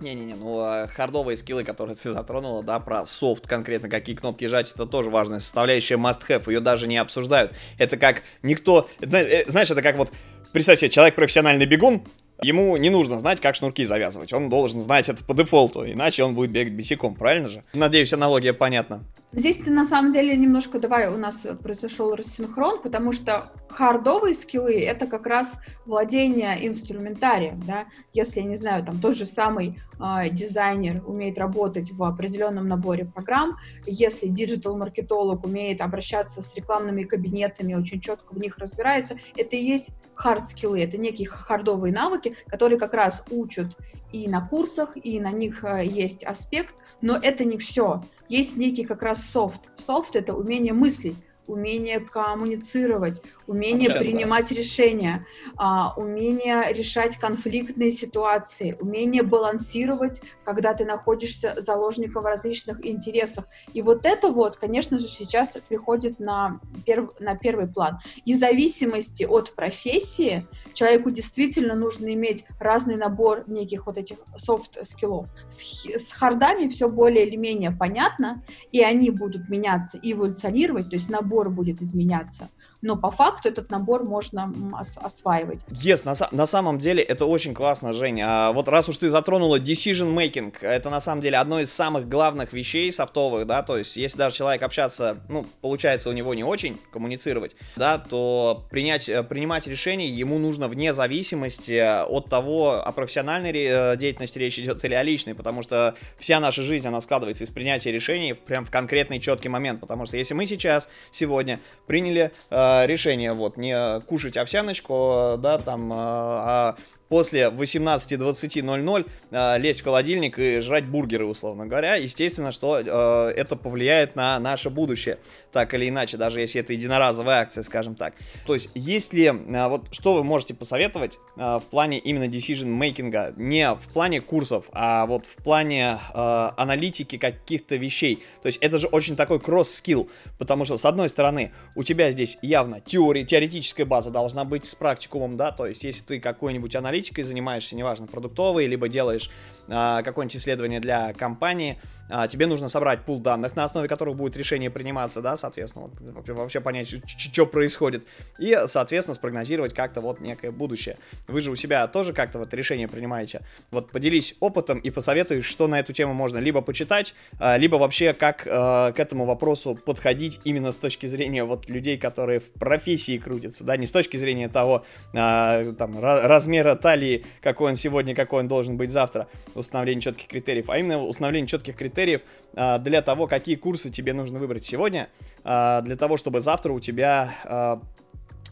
Не-не-не, ну а хардовые скиллы, которые ты затронула, да, про софт конкретно, какие кнопки жать, это тоже важная составляющая must-have, ее даже не обсуждают. Это как никто, э, знаешь, это как вот, представь себе, человек профессиональный бегун, Ему не нужно знать, как шнурки завязывать. Он должен знать это по дефолту, иначе он будет бегать босиком, правильно же? Надеюсь, аналогия понятна. Здесь ты на самом деле немножко, давай, у нас произошел рассинхрон, потому что хардовые скиллы — это как раз владение инструментарием, да, если, я не знаю, там тот же самый э, дизайнер умеет работать в определенном наборе программ, если диджитал-маркетолог умеет обращаться с рекламными кабинетами, очень четко в них разбирается, это и есть хард-скиллы, это некие хардовые навыки, которые как раз учат и на курсах, и на них э, есть аспект, но это не все. Есть некий как раз софт. Софт — это умение мыслить, умение коммуницировать, умение Общаться. принимать решения, а, умение решать конфликтные ситуации, умение балансировать, когда ты находишься заложником в различных интересах. И вот это вот, конечно же, сейчас приходит на, перв, на первый план. И в зависимости от профессии человеку действительно нужно иметь разный набор неких вот этих софт-скиллов. С, с хардами все более или менее понятно, и они будут меняться и эволюционировать, то есть набор будет изменяться. Но по факту этот набор можно ос- осваивать. Yes, на, на самом деле это очень классно, Женя. А вот раз уж ты затронула decision making, это на самом деле одно из самых главных вещей софтовых, да, то есть если даже человек общаться, ну, получается у него не очень коммуницировать, да, то принять, э, принимать решения ему нужно вне зависимости от того, о профессиональной э, деятельности речь идет или о личной, потому что вся наша жизнь, она складывается из принятия решений прям в конкретный четкий момент, потому что если мы сейчас, сегодня приняли э, решение вот не кушать овсяночку, да, там, э, а после 18.20.00 э, лезть в холодильник и жрать бургеры, условно говоря. Естественно, что э, это повлияет на наше будущее, так или иначе, даже если это единоразовая акция, скажем так. То есть, если, э, вот что вы можете посоветовать э, в плане именно decision making, не в плане курсов, а вот в плане аналитики каких-то вещей. То есть, это же очень такой кросс-скилл, потому что, с одной стороны, у тебя здесь явно теория, теоретическая база должна быть с практикумом, да, то есть, если ты какой-нибудь аналитик аналитикой занимаешься, неважно, продуктовой, либо делаешь а, какое-нибудь исследование для компании, а, тебе нужно собрать пул данных, на основе которых будет решение приниматься, да, соответственно, вот, вообще понять, что происходит, и, соответственно, спрогнозировать как-то вот некое будущее. Вы же у себя тоже как-то вот решение принимаете. Вот поделись опытом и посоветуй, что на эту тему можно либо почитать, а, либо вообще как а, к этому вопросу подходить именно с точки зрения вот людей, которые в профессии крутятся, да, не с точки зрения того, а, там, размера баталии, какой он сегодня, какой он должен быть завтра, установление четких критериев, а именно установление четких критериев а, для того, какие курсы тебе нужно выбрать сегодня, а, для того, чтобы завтра у тебя а,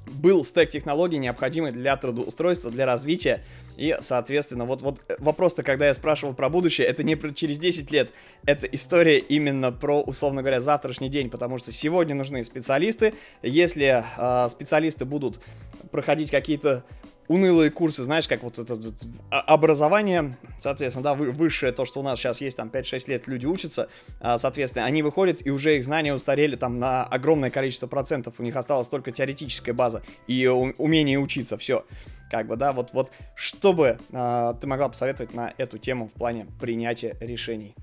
был стек технологий, необходимый для трудоустройства, для развития. И, соответственно, вот, вот вопрос-то, когда я спрашивал про будущее, это не про через 10 лет, это история именно про, условно говоря, завтрашний день, потому что сегодня нужны специалисты. Если э, специалисты будут проходить какие-то унылые курсы, знаешь, как вот это вот образование, соответственно, да, высшее, то, что у нас сейчас есть, там, 5-6 лет люди учатся, а, соответственно, они выходят, и уже их знания устарели там на огромное количество процентов, у них осталась только теоретическая база и умение учиться, все. Как бы, да, вот, вот, что бы а, ты могла посоветовать на эту тему в плане принятия решений?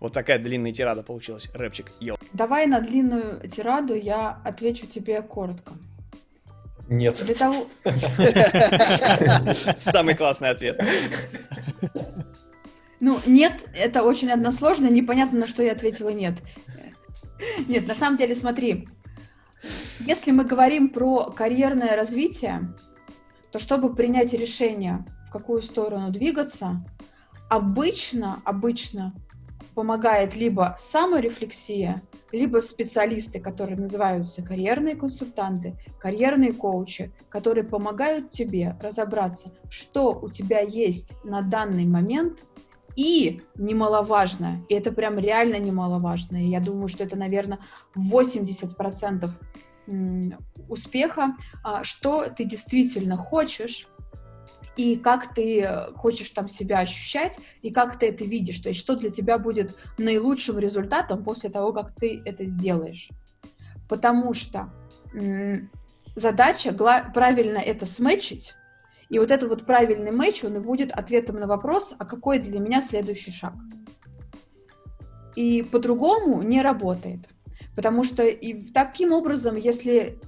Вот такая длинная тирада получилась, рэпчик, ел. Давай на длинную тираду я отвечу тебе коротко. Нет. Для того... Самый классный ответ. Ну, нет, это очень односложно, непонятно, на что я ответила нет. Нет, на самом деле, смотри, если мы говорим про карьерное развитие, то чтобы принять решение, в какую сторону двигаться, обычно, обычно помогает либо саморефлексия, либо специалисты, которые называются карьерные консультанты, карьерные коучи, которые помогают тебе разобраться, что у тебя есть на данный момент, и немаловажно, и это прям реально немаловажно, и я думаю, что это, наверное, 80% успеха, а, что ты действительно хочешь, и как ты э, хочешь там себя ощущать, и как ты это видишь, то есть что для тебя будет наилучшим результатом после того, как ты это сделаешь. Потому что задача правильно это сметчить, и вот этот вот правильный матч, он и будет ответом на вопрос, а какой для меня следующий шаг. И по-другому не работает. Потому что и таким образом, если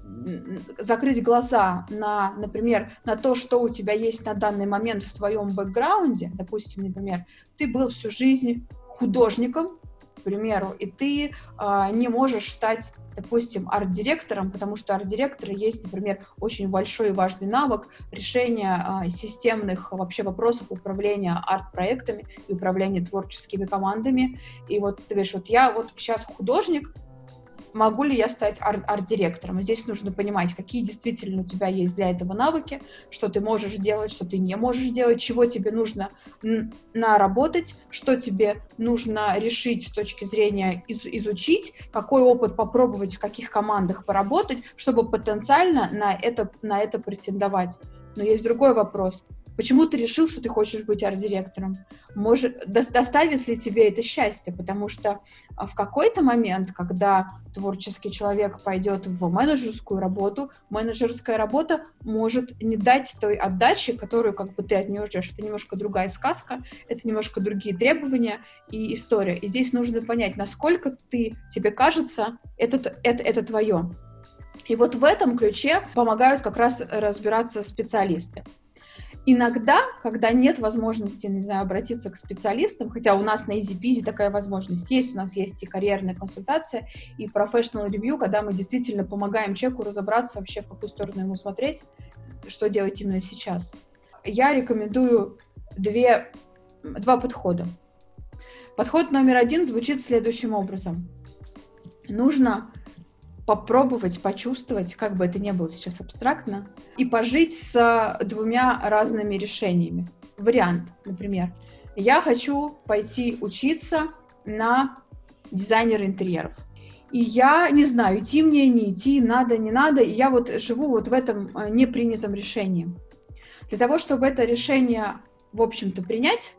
закрыть глаза на, например, на то, что у тебя есть на данный момент в твоем бэкграунде, допустим, например, ты был всю жизнь художником, к примеру, и ты э, не можешь стать, допустим, арт-директором, потому что арт-директора есть, например, очень большой и важный навык решения э, системных вообще вопросов управления арт-проектами и управления творческими командами. И вот ты говоришь, вот я вот сейчас художник, могу ли я стать ар- арт-директором. Здесь нужно понимать, какие действительно у тебя есть для этого навыки, что ты можешь делать, что ты не можешь делать, чего тебе нужно наработать, что тебе нужно решить с точки зрения из- изучить, какой опыт попробовать, в каких командах поработать, чтобы потенциально на это, на это претендовать. Но есть другой вопрос. Почему ты решил, что ты хочешь быть арт-директором? Может, до, доставит ли тебе это счастье? Потому что а, в какой-то момент, когда творческий человек пойдет в менеджерскую работу, менеджерская работа может не дать той отдачи, которую как бы ты от нее ждешь. Это немножко другая сказка, это немножко другие требования и история. И здесь нужно понять, насколько ты, тебе кажется, это, это, это твое. И вот в этом ключе помогают как раз разбираться специалисты. Иногда, когда нет возможности, не знаю, обратиться к специалистам, хотя у нас на EasyPeasy такая возможность есть, у нас есть и карьерная консультация, и professional review, когда мы действительно помогаем человеку разобраться вообще, в какую сторону ему смотреть, что делать именно сейчас. Я рекомендую две, два подхода. Подход номер один звучит следующим образом. Нужно попробовать, почувствовать, как бы это ни было сейчас абстрактно, и пожить с двумя разными решениями. Вариант, например, я хочу пойти учиться на дизайнера интерьеров. И я не знаю, идти мне, не идти, надо, не надо, и я вот живу вот в этом э, непринятом решении. Для того, чтобы это решение, в общем-то, принять,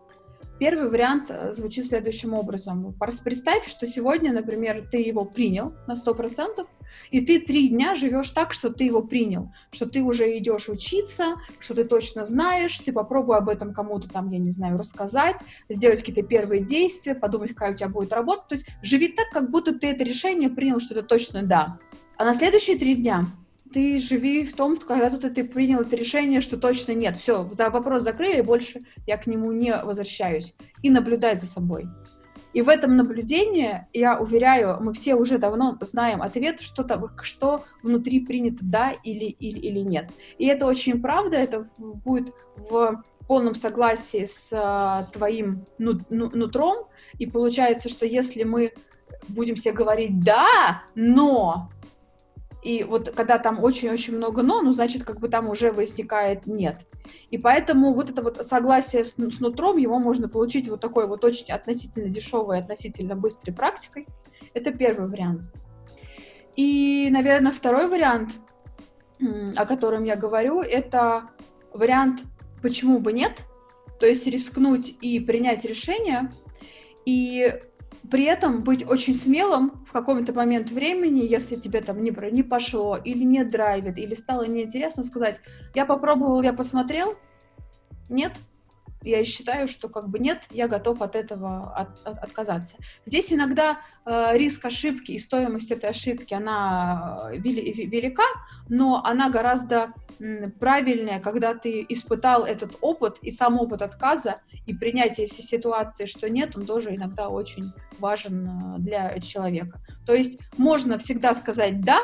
Первый вариант э, звучит следующим образом. Представь, что сегодня, например, ты его принял на 100%, и ты три дня живешь так, что ты его принял, что ты уже идешь учиться, что ты точно знаешь, ты попробуй об этом кому-то там, я не знаю, рассказать, сделать какие-то первые действия, подумать, какая у тебя будет работа. То есть живи так, как будто ты это решение принял, что это точно да. А на следующие три дня ты живи в том, когда тут ты принял это решение, что точно нет. Все, за вопрос закрыли, больше я к нему не возвращаюсь. И наблюдай за собой. И в этом наблюдении, я уверяю, мы все уже давно знаем ответ, что, там, что внутри принято да или, или, или нет. И это очень правда, это будет в полном согласии с а, твоим ну, ну, нутром, и получается, что если мы будем себе говорить «да, но», и вот когда там очень-очень много «но», ну, значит, как бы там уже возникает «нет». И поэтому вот это вот согласие с, с нутром, его можно получить вот такой вот очень относительно дешевой, относительно быстрой практикой. Это первый вариант. И, наверное, второй вариант, о котором я говорю, это вариант «почему бы нет?», то есть рискнуть и принять решение, и при этом быть очень смелым в какой-то момент времени, если тебе там не, не пошло, или не драйвит, или стало неинтересно, сказать, я попробовал, я посмотрел, нет, я считаю, что как бы нет, я готов от этого от, от, отказаться. Здесь иногда э, риск ошибки и стоимость этой ошибки, она э, вели, велика, но она гораздо м, правильнее, когда ты испытал этот опыт и сам опыт отказа и принятие ситуации, что нет, он тоже иногда очень важен э, для человека. То есть можно всегда сказать «да»,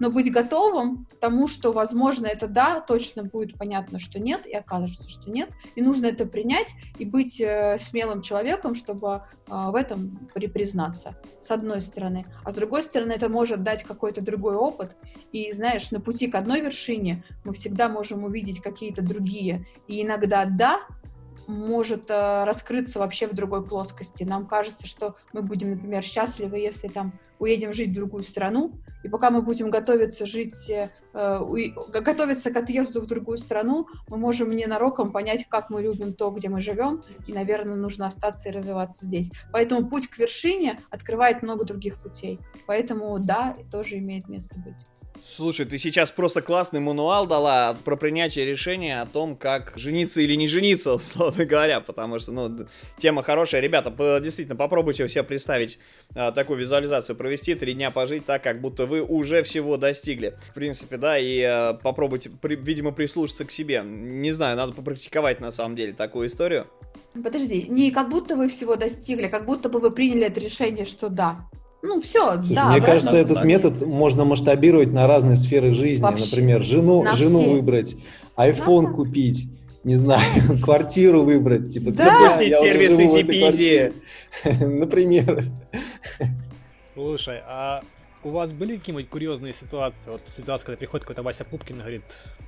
но быть готовым к тому, что, возможно, это да, точно будет понятно, что нет, и окажется, что нет, и нужно это принять и быть э, смелым человеком, чтобы э, в этом при признаться, с одной стороны. А с другой стороны, это может дать какой-то другой опыт, и, знаешь, на пути к одной вершине мы всегда можем увидеть какие-то другие, и иногда да, может э, раскрыться вообще в другой плоскости. Нам кажется, что мы будем, например, счастливы, если там уедем жить в другую страну, и пока мы будем готовиться жить, э, готовиться к отъезду в другую страну, мы можем ненароком понять, как мы любим то, где мы живем, и, наверное, нужно остаться и развиваться здесь. Поэтому путь к вершине открывает много других путей. Поэтому да, тоже имеет место быть. Слушай, ты сейчас просто классный мануал дала про принятие решения о том, как жениться или не жениться, условно говоря, потому что, ну, тема хорошая. Ребята, действительно, попробуйте себе представить а, такую визуализацию, провести три дня пожить так, как будто вы уже всего достигли. В принципе, да, и а, попробуйте, при, видимо, прислушаться к себе. Не знаю, надо попрактиковать на самом деле такую историю. Подожди, не как будто вы всего достигли, как будто бы вы приняли это решение, что да, ну, все, Слушай, да. Мне кажется, этот так. метод можно масштабировать на разные сферы жизни. Вообще. Например, жену, жену все. выбрать, iPhone да. купить, не знаю, квартиру выбрать. Типа, да. Запустить сервис Easy Например. Слушай, а у вас были какие-нибудь курьезные ситуации? Вот ситуация, когда приходит какой-то Вася Пупкин и говорит,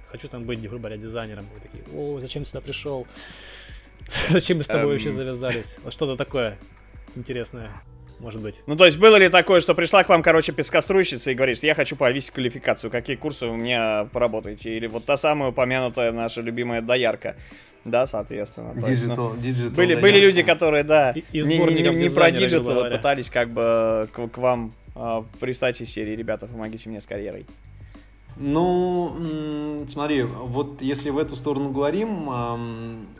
хочу там быть, грубо говоря, дизайнером. Вы такие, о, зачем сюда пришел? Зачем мы с тобой вообще эм. завязались? Вот что-то такое интересное может быть. Ну, то есть, было ли такое, что пришла к вам, короче, пескоструйщица и говорит, я хочу повысить квалификацию, какие курсы у меня поработаете? Или вот та самая упомянутая наша любимая доярка. Да, соответственно. Digital, есть, ну, digital были, были люди, которые, да, не, не, не, не про digital пытались как бы к, к вам э, пристать из серии, ребята, помогите мне с карьерой. Ну, смотри, вот если в эту сторону говорим,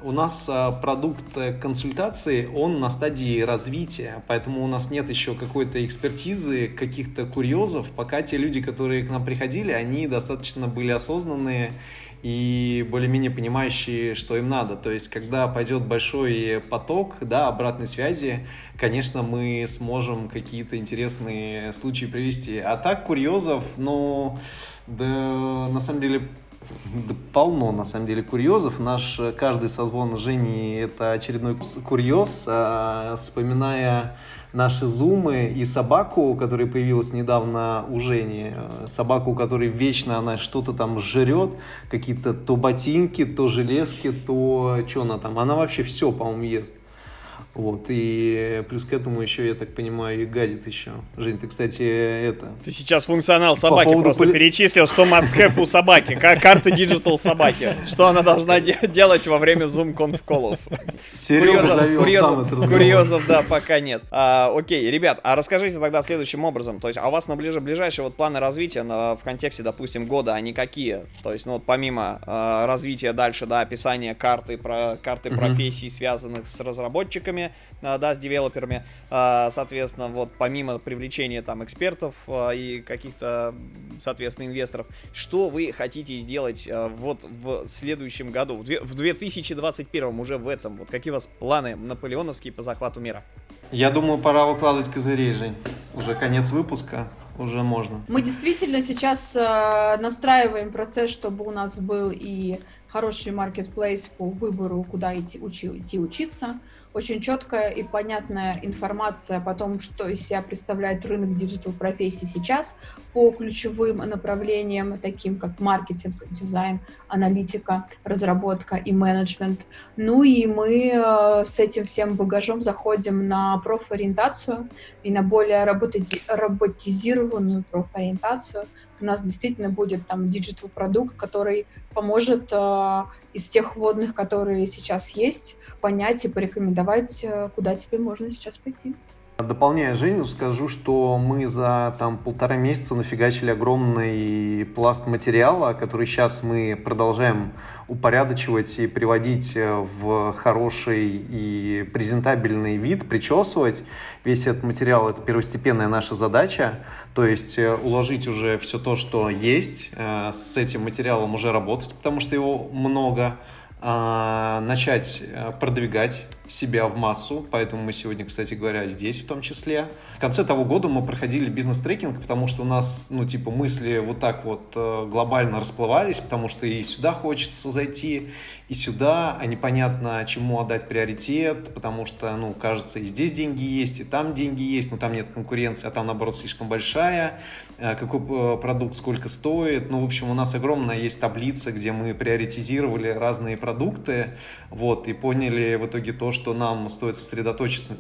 у нас а, продукт консультации, он на стадии развития, поэтому у нас нет еще какой-то экспертизы, каких-то курьезов, пока те люди, которые к нам приходили, они достаточно были осознанные и более-менее понимающие, что им надо. То есть, когда пойдет большой поток да, обратной связи, конечно, мы сможем какие-то интересные случаи привести. А так, курьезов, ну... Но да, на самом деле, да, полно, на самом деле, курьезов. Наш каждый созвон Жени – это очередной курьез. А, вспоминая наши зумы и собаку, которая появилась недавно у Жени. Собаку, у которой вечно она что-то там жрет, какие-то то ботинки, то железки, то что она там. Она вообще все, по-моему, ест. Вот, и плюс к этому еще, я так понимаю, и гадит еще. Жень, ты, кстати, это... Ты сейчас функционал собаки По просто поли... перечислил, что must have у собаки. Как карта digital собаки. Что она должна де- делать во время Zoom-conf-call ов. Курьезов, курьезов, курьезов, да, пока нет. А, окей, ребят, а расскажите тогда следующим образом. То есть, а у вас на ближе, ближайшие вот планы развития на, в контексте, допустим, года, они какие? То есть, ну вот помимо а, развития дальше, да, описания карты, про, карты профессий, связанных с разработчиками, а, да, с девелоперами, а, соответственно, вот помимо привлечения там экспертов а, и каких-то, соответственно, инвесторов, что вы хотите сделать вот в следующем году, в 2021 уже в этом, вот какие у вас планы наполеоновские по захвату мира? Я думаю, пора выкладывать козырей, Жень. Уже конец выпуска, уже можно. Мы действительно сейчас э, настраиваем процесс, чтобы у нас был и хороший маркетплейс по выбору, куда идти, учи, идти учиться, очень четкая и понятная информация по тому, что из себя представляет рынок digital профессий сейчас по ключевым направлениям, таким как маркетинг, дизайн, аналитика, разработка и менеджмент. Ну и мы э, с этим всем багажом заходим на профориентацию и на более роботизированную профориентацию, у нас действительно будет там digital продукт, который поможет э, из тех вводных, которые сейчас есть, понять и порекомендовать, э, куда тебе можно сейчас пойти. Дополняя Женю, скажу, что мы за там, полтора месяца нафигачили огромный пласт материала, который сейчас мы продолжаем упорядочивать и приводить э, в хороший и презентабельный вид, причесывать. Весь этот материал — это первостепенная наша задача, то есть э, уложить уже все то, что есть, э, с этим материалом уже работать, потому что его много, начать продвигать себя в массу, поэтому мы сегодня, кстати говоря, здесь в том числе. В конце того года мы проходили бизнес-трекинг, потому что у нас, ну, типа, мысли вот так вот э, глобально расплывались, потому что и сюда хочется зайти, и сюда, а непонятно, чему отдать приоритет, потому что, ну, кажется, и здесь деньги есть, и там деньги есть, но там нет конкуренции, а там, наоборот, слишком большая, э, какой э, продукт сколько стоит. Ну, в общем, у нас огромная есть таблица, где мы приоритизировали разные продукты, вот, и поняли в итоге то, что нам стоит сосредоточиться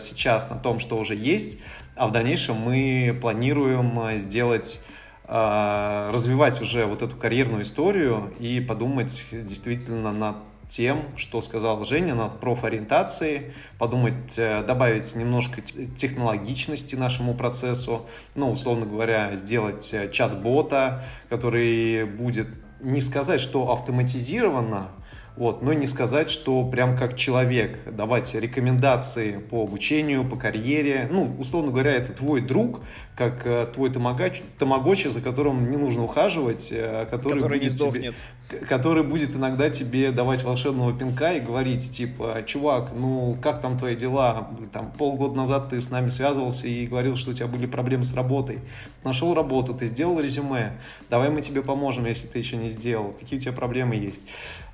сейчас на том, что уже есть, а в дальнейшем мы планируем э, сделать развивать уже вот эту карьерную историю и подумать действительно над тем, что сказала Женя, над профориентацией, подумать, э, добавить немножко технологичности нашему процессу, ну, условно говоря, сделать чат-бота, который будет не сказать, что автоматизированно, вот, но не сказать, что прям как человек давать рекомендации по обучению, по карьере. Ну, условно говоря, это твой друг, как э, твой тамагочи, тамагочи, за которым не нужно ухаживать, э, который, который будет. Тебе, который будет иногда тебе давать волшебного пинка и говорить, типа, чувак, ну, как там твои дела? Там полгода назад ты с нами связывался и говорил, что у тебя были проблемы с работой. Нашел работу, ты сделал резюме, давай мы тебе поможем, если ты еще не сделал. Какие у тебя проблемы есть?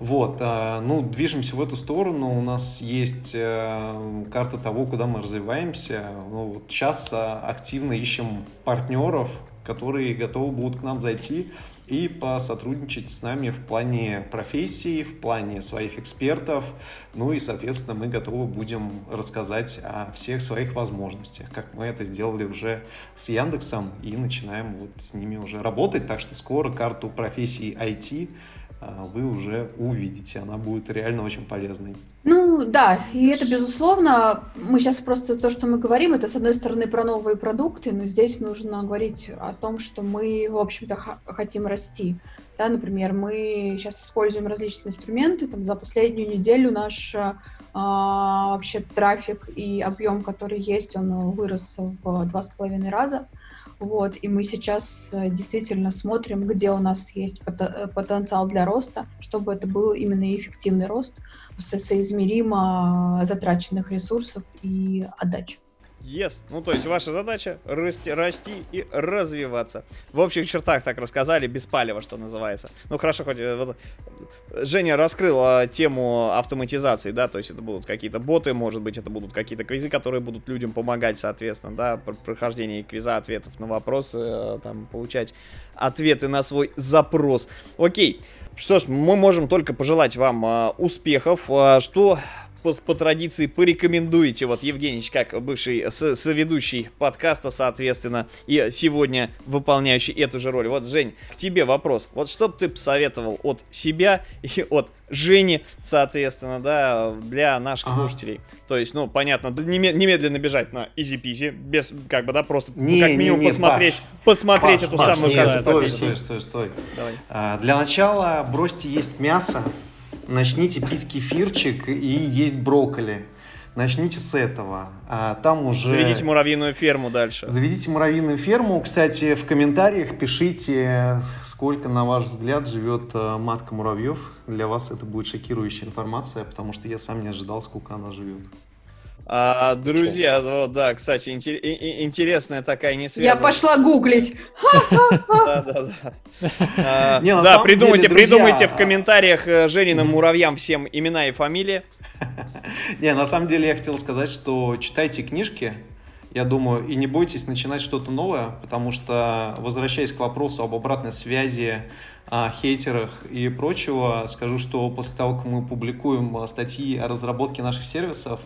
Вот, а, ну, движемся в эту сторону. У нас есть э, карта того, куда мы развиваемся. Ну, вот сейчас а, активно ищем партнеров, которые готовы будут к нам зайти и посотрудничать с нами в плане профессии, в плане своих экспертов. Ну и, соответственно, мы готовы будем рассказать о всех своих возможностях, как мы это сделали уже с Яндексом и начинаем вот с ними уже работать. Так что скоро карту профессии IT вы уже увидите. Она будет реально очень полезной. Ну да, и это безусловно. Мы сейчас просто то, что мы говорим, это с одной стороны про новые продукты, но здесь нужно говорить о том, что мы, в общем-то, хотим расти. Да, например, мы сейчас используем различные инструменты. Там, за последнюю неделю наш а, вообще трафик и объем, который есть, он вырос в два с половиной раза. Вот, и мы сейчас э, действительно смотрим, где у нас есть э, потенциал для роста, чтобы это был именно эффективный рост, соизмеримо затраченных ресурсов и отдач. Yes. Ну, то есть ваша задача расти, расти и развиваться. В общих чертах так рассказали, без палева, что называется. Ну, хорошо, хоть э, вот, Женя раскрыла тему автоматизации, да, то есть это будут какие-то боты, может быть, это будут какие-то квизы, которые будут людям помогать, соответственно, да, при прохождении квиза, ответов на вопросы, э, там, получать ответы на свой запрос. Окей. Что ж, мы можем только пожелать вам э, успехов. Э, что по, по традиции порекомендуете, вот Евгеньевич, как бывший с, соведущий подкаста, соответственно, и сегодня выполняющий эту же роль. Вот, Жень, к тебе вопрос. Вот что бы ты посоветовал от себя и от Жени, соответственно, да, для наших ага. слушателей. То есть, ну, понятно, немедленно бежать на Easy Peasy, без, как бы, да, просто не, как минимум не, не, посмотреть, Паш, посмотреть Паш, эту Паш, самую нет, карту. Стой, стой, стой, стой. Давай. А, для начала бросьте есть мясо, начните пить кефирчик и есть брокколи. Начните с этого. А там уже... Заведите муравьиную ферму дальше. Заведите муравьиную ферму. Кстати, в комментариях пишите, сколько, на ваш взгляд, живет э, матка муравьев. Для вас это будет шокирующая информация, потому что я сам не ожидал, сколько она живет. А, друзья, вот, да, кстати, интересная такая не Я пошла гуглить. Да. А, придумайте, придумайте в комментариях э, Жениным муравьям всем имена и фамилии. Не, на самом деле я хотел сказать, что читайте книжки, я думаю, и не бойтесь начинать что-то новое, потому что, возвращаясь к вопросу об обратной связи, о хейтерах и прочего, скажу, что после того, как мы публикуем статьи о разработке наших сервисов,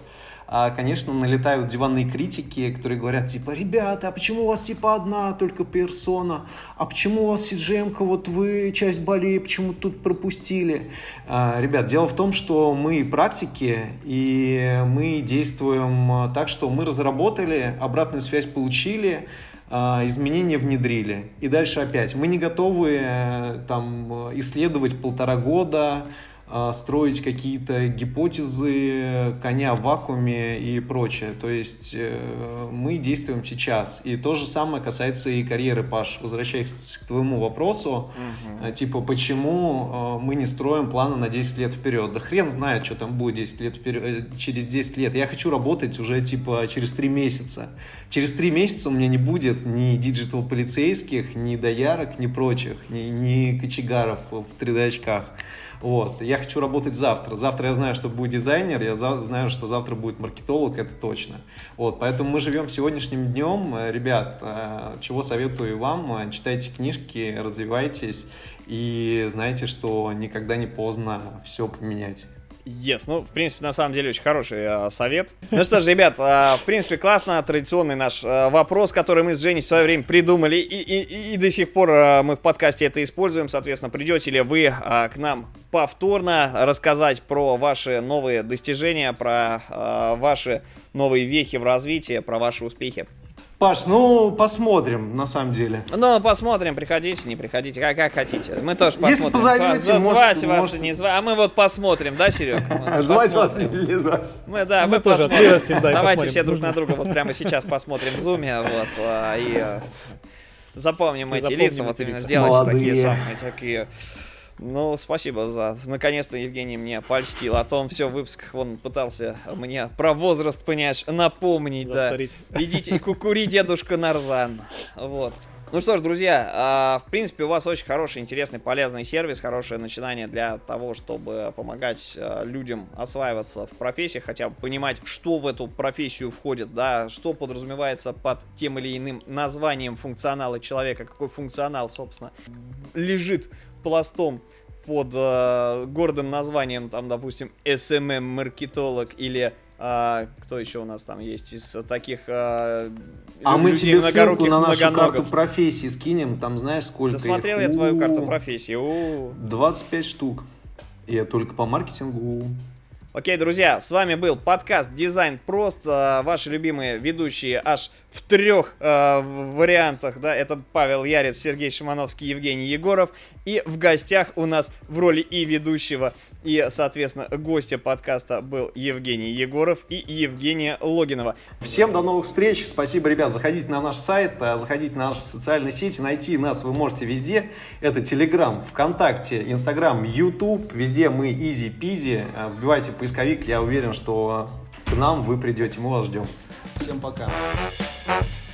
конечно, налетают диванные критики, которые говорят, типа, ребята, а почему у вас типа одна только персона? А почему у вас CGM, вот вы часть болей, почему тут пропустили? А, ребят, дело в том, что мы практики, и мы действуем так, что мы разработали, обратную связь получили, а, изменения внедрили. И дальше опять. Мы не готовы э, там исследовать полтора года, а, строить какие-то гипотезы коня в вакууме и прочее. То есть э, мы действуем сейчас. И то же самое касается и карьеры, Паш. Возвращаясь к твоему вопросу, угу. типа, почему э, мы не строим планы на 10 лет вперед? Да хрен знает, что там будет 10 лет вперед, через 10 лет. Я хочу работать уже, типа, через 3 месяца. Через 3 месяца у меня не будет ни digital полицейских, ни доярок, ни прочих, ни, ни кочегаров в 3D-очках. Вот. Я хочу работать завтра. Завтра я знаю, что будет дизайнер, я за- знаю, что завтра будет маркетолог, это точно. Вот. Поэтому мы живем сегодняшним днем. Ребят, э, чего советую вам, читайте книжки, развивайтесь и знайте, что никогда не поздно все поменять. Yes, ну, в принципе, на самом деле, очень хороший э, совет. Ну что ж, ребят, э, в принципе, классно, традиционный наш э, вопрос, который мы с Женей в свое время придумали, и, и, и до сих пор э, мы в подкасте это используем, соответственно, придете ли вы э, к нам повторно рассказать про ваши новые достижения, про э, ваши новые вехи в развитии, про ваши успехи? Паш, ну посмотрим, на самом деле. Ну, посмотрим, приходите, не приходите, как, как хотите. Мы тоже посмотрим. Если позовете, звать может, вас может... не звать, а мы вот посмотрим, да, Серег? Звать вас не звать. Мы, да, мы, посмотрим. Давайте все друг на друга вот прямо сейчас посмотрим в зуме, вот, а, и э, запомним эти лица, вот именно сделайте такие самые, такие ну, спасибо за... Наконец-то Евгений мне польстил. А то он все в выпусках, он пытался мне про возраст, понимаешь, напомнить, Застарить. да. Идите и кукури, дедушка Нарзан. Вот. Ну что ж, друзья, а, в принципе, у вас очень хороший, интересный, полезный сервис, хорошее начинание для того, чтобы помогать а, людям осваиваться в профессии, хотя бы понимать, что в эту профессию входит, да, что подразумевается под тем или иным названием функционала человека, какой функционал, собственно, лежит пластом под э, гордым названием, там, допустим, SMM-маркетолог или а, кто еще у нас там есть из таких а, а мы тебе ссылку на нашу карту профессии скинем, там знаешь сколько Досмотрел их? я твою карту профессии. У-у-у. 25 штук. Я только по маркетингу. Окей, друзья, с вами был подкаст Дизайн Просто. Ваши любимые ведущие аж в трех э, вариантах, да, это Павел Ярец, Сергей Шимановский, Евгений Егоров. И в гостях у нас в роли и ведущего, и, соответственно, гостя подкаста был Евгений Егоров и Евгения Логинова. Всем до новых встреч. Спасибо, ребят. Заходите на наш сайт, э, заходите на наши социальные сети. Найти нас вы можете везде. Это Telegram, ВКонтакте, Инстаграм, YouTube. Везде мы easy-peasy. Э, вбивайте поисковик. Я уверен, что к нам вы придете. Мы вас ждем. Всем пока. Bye.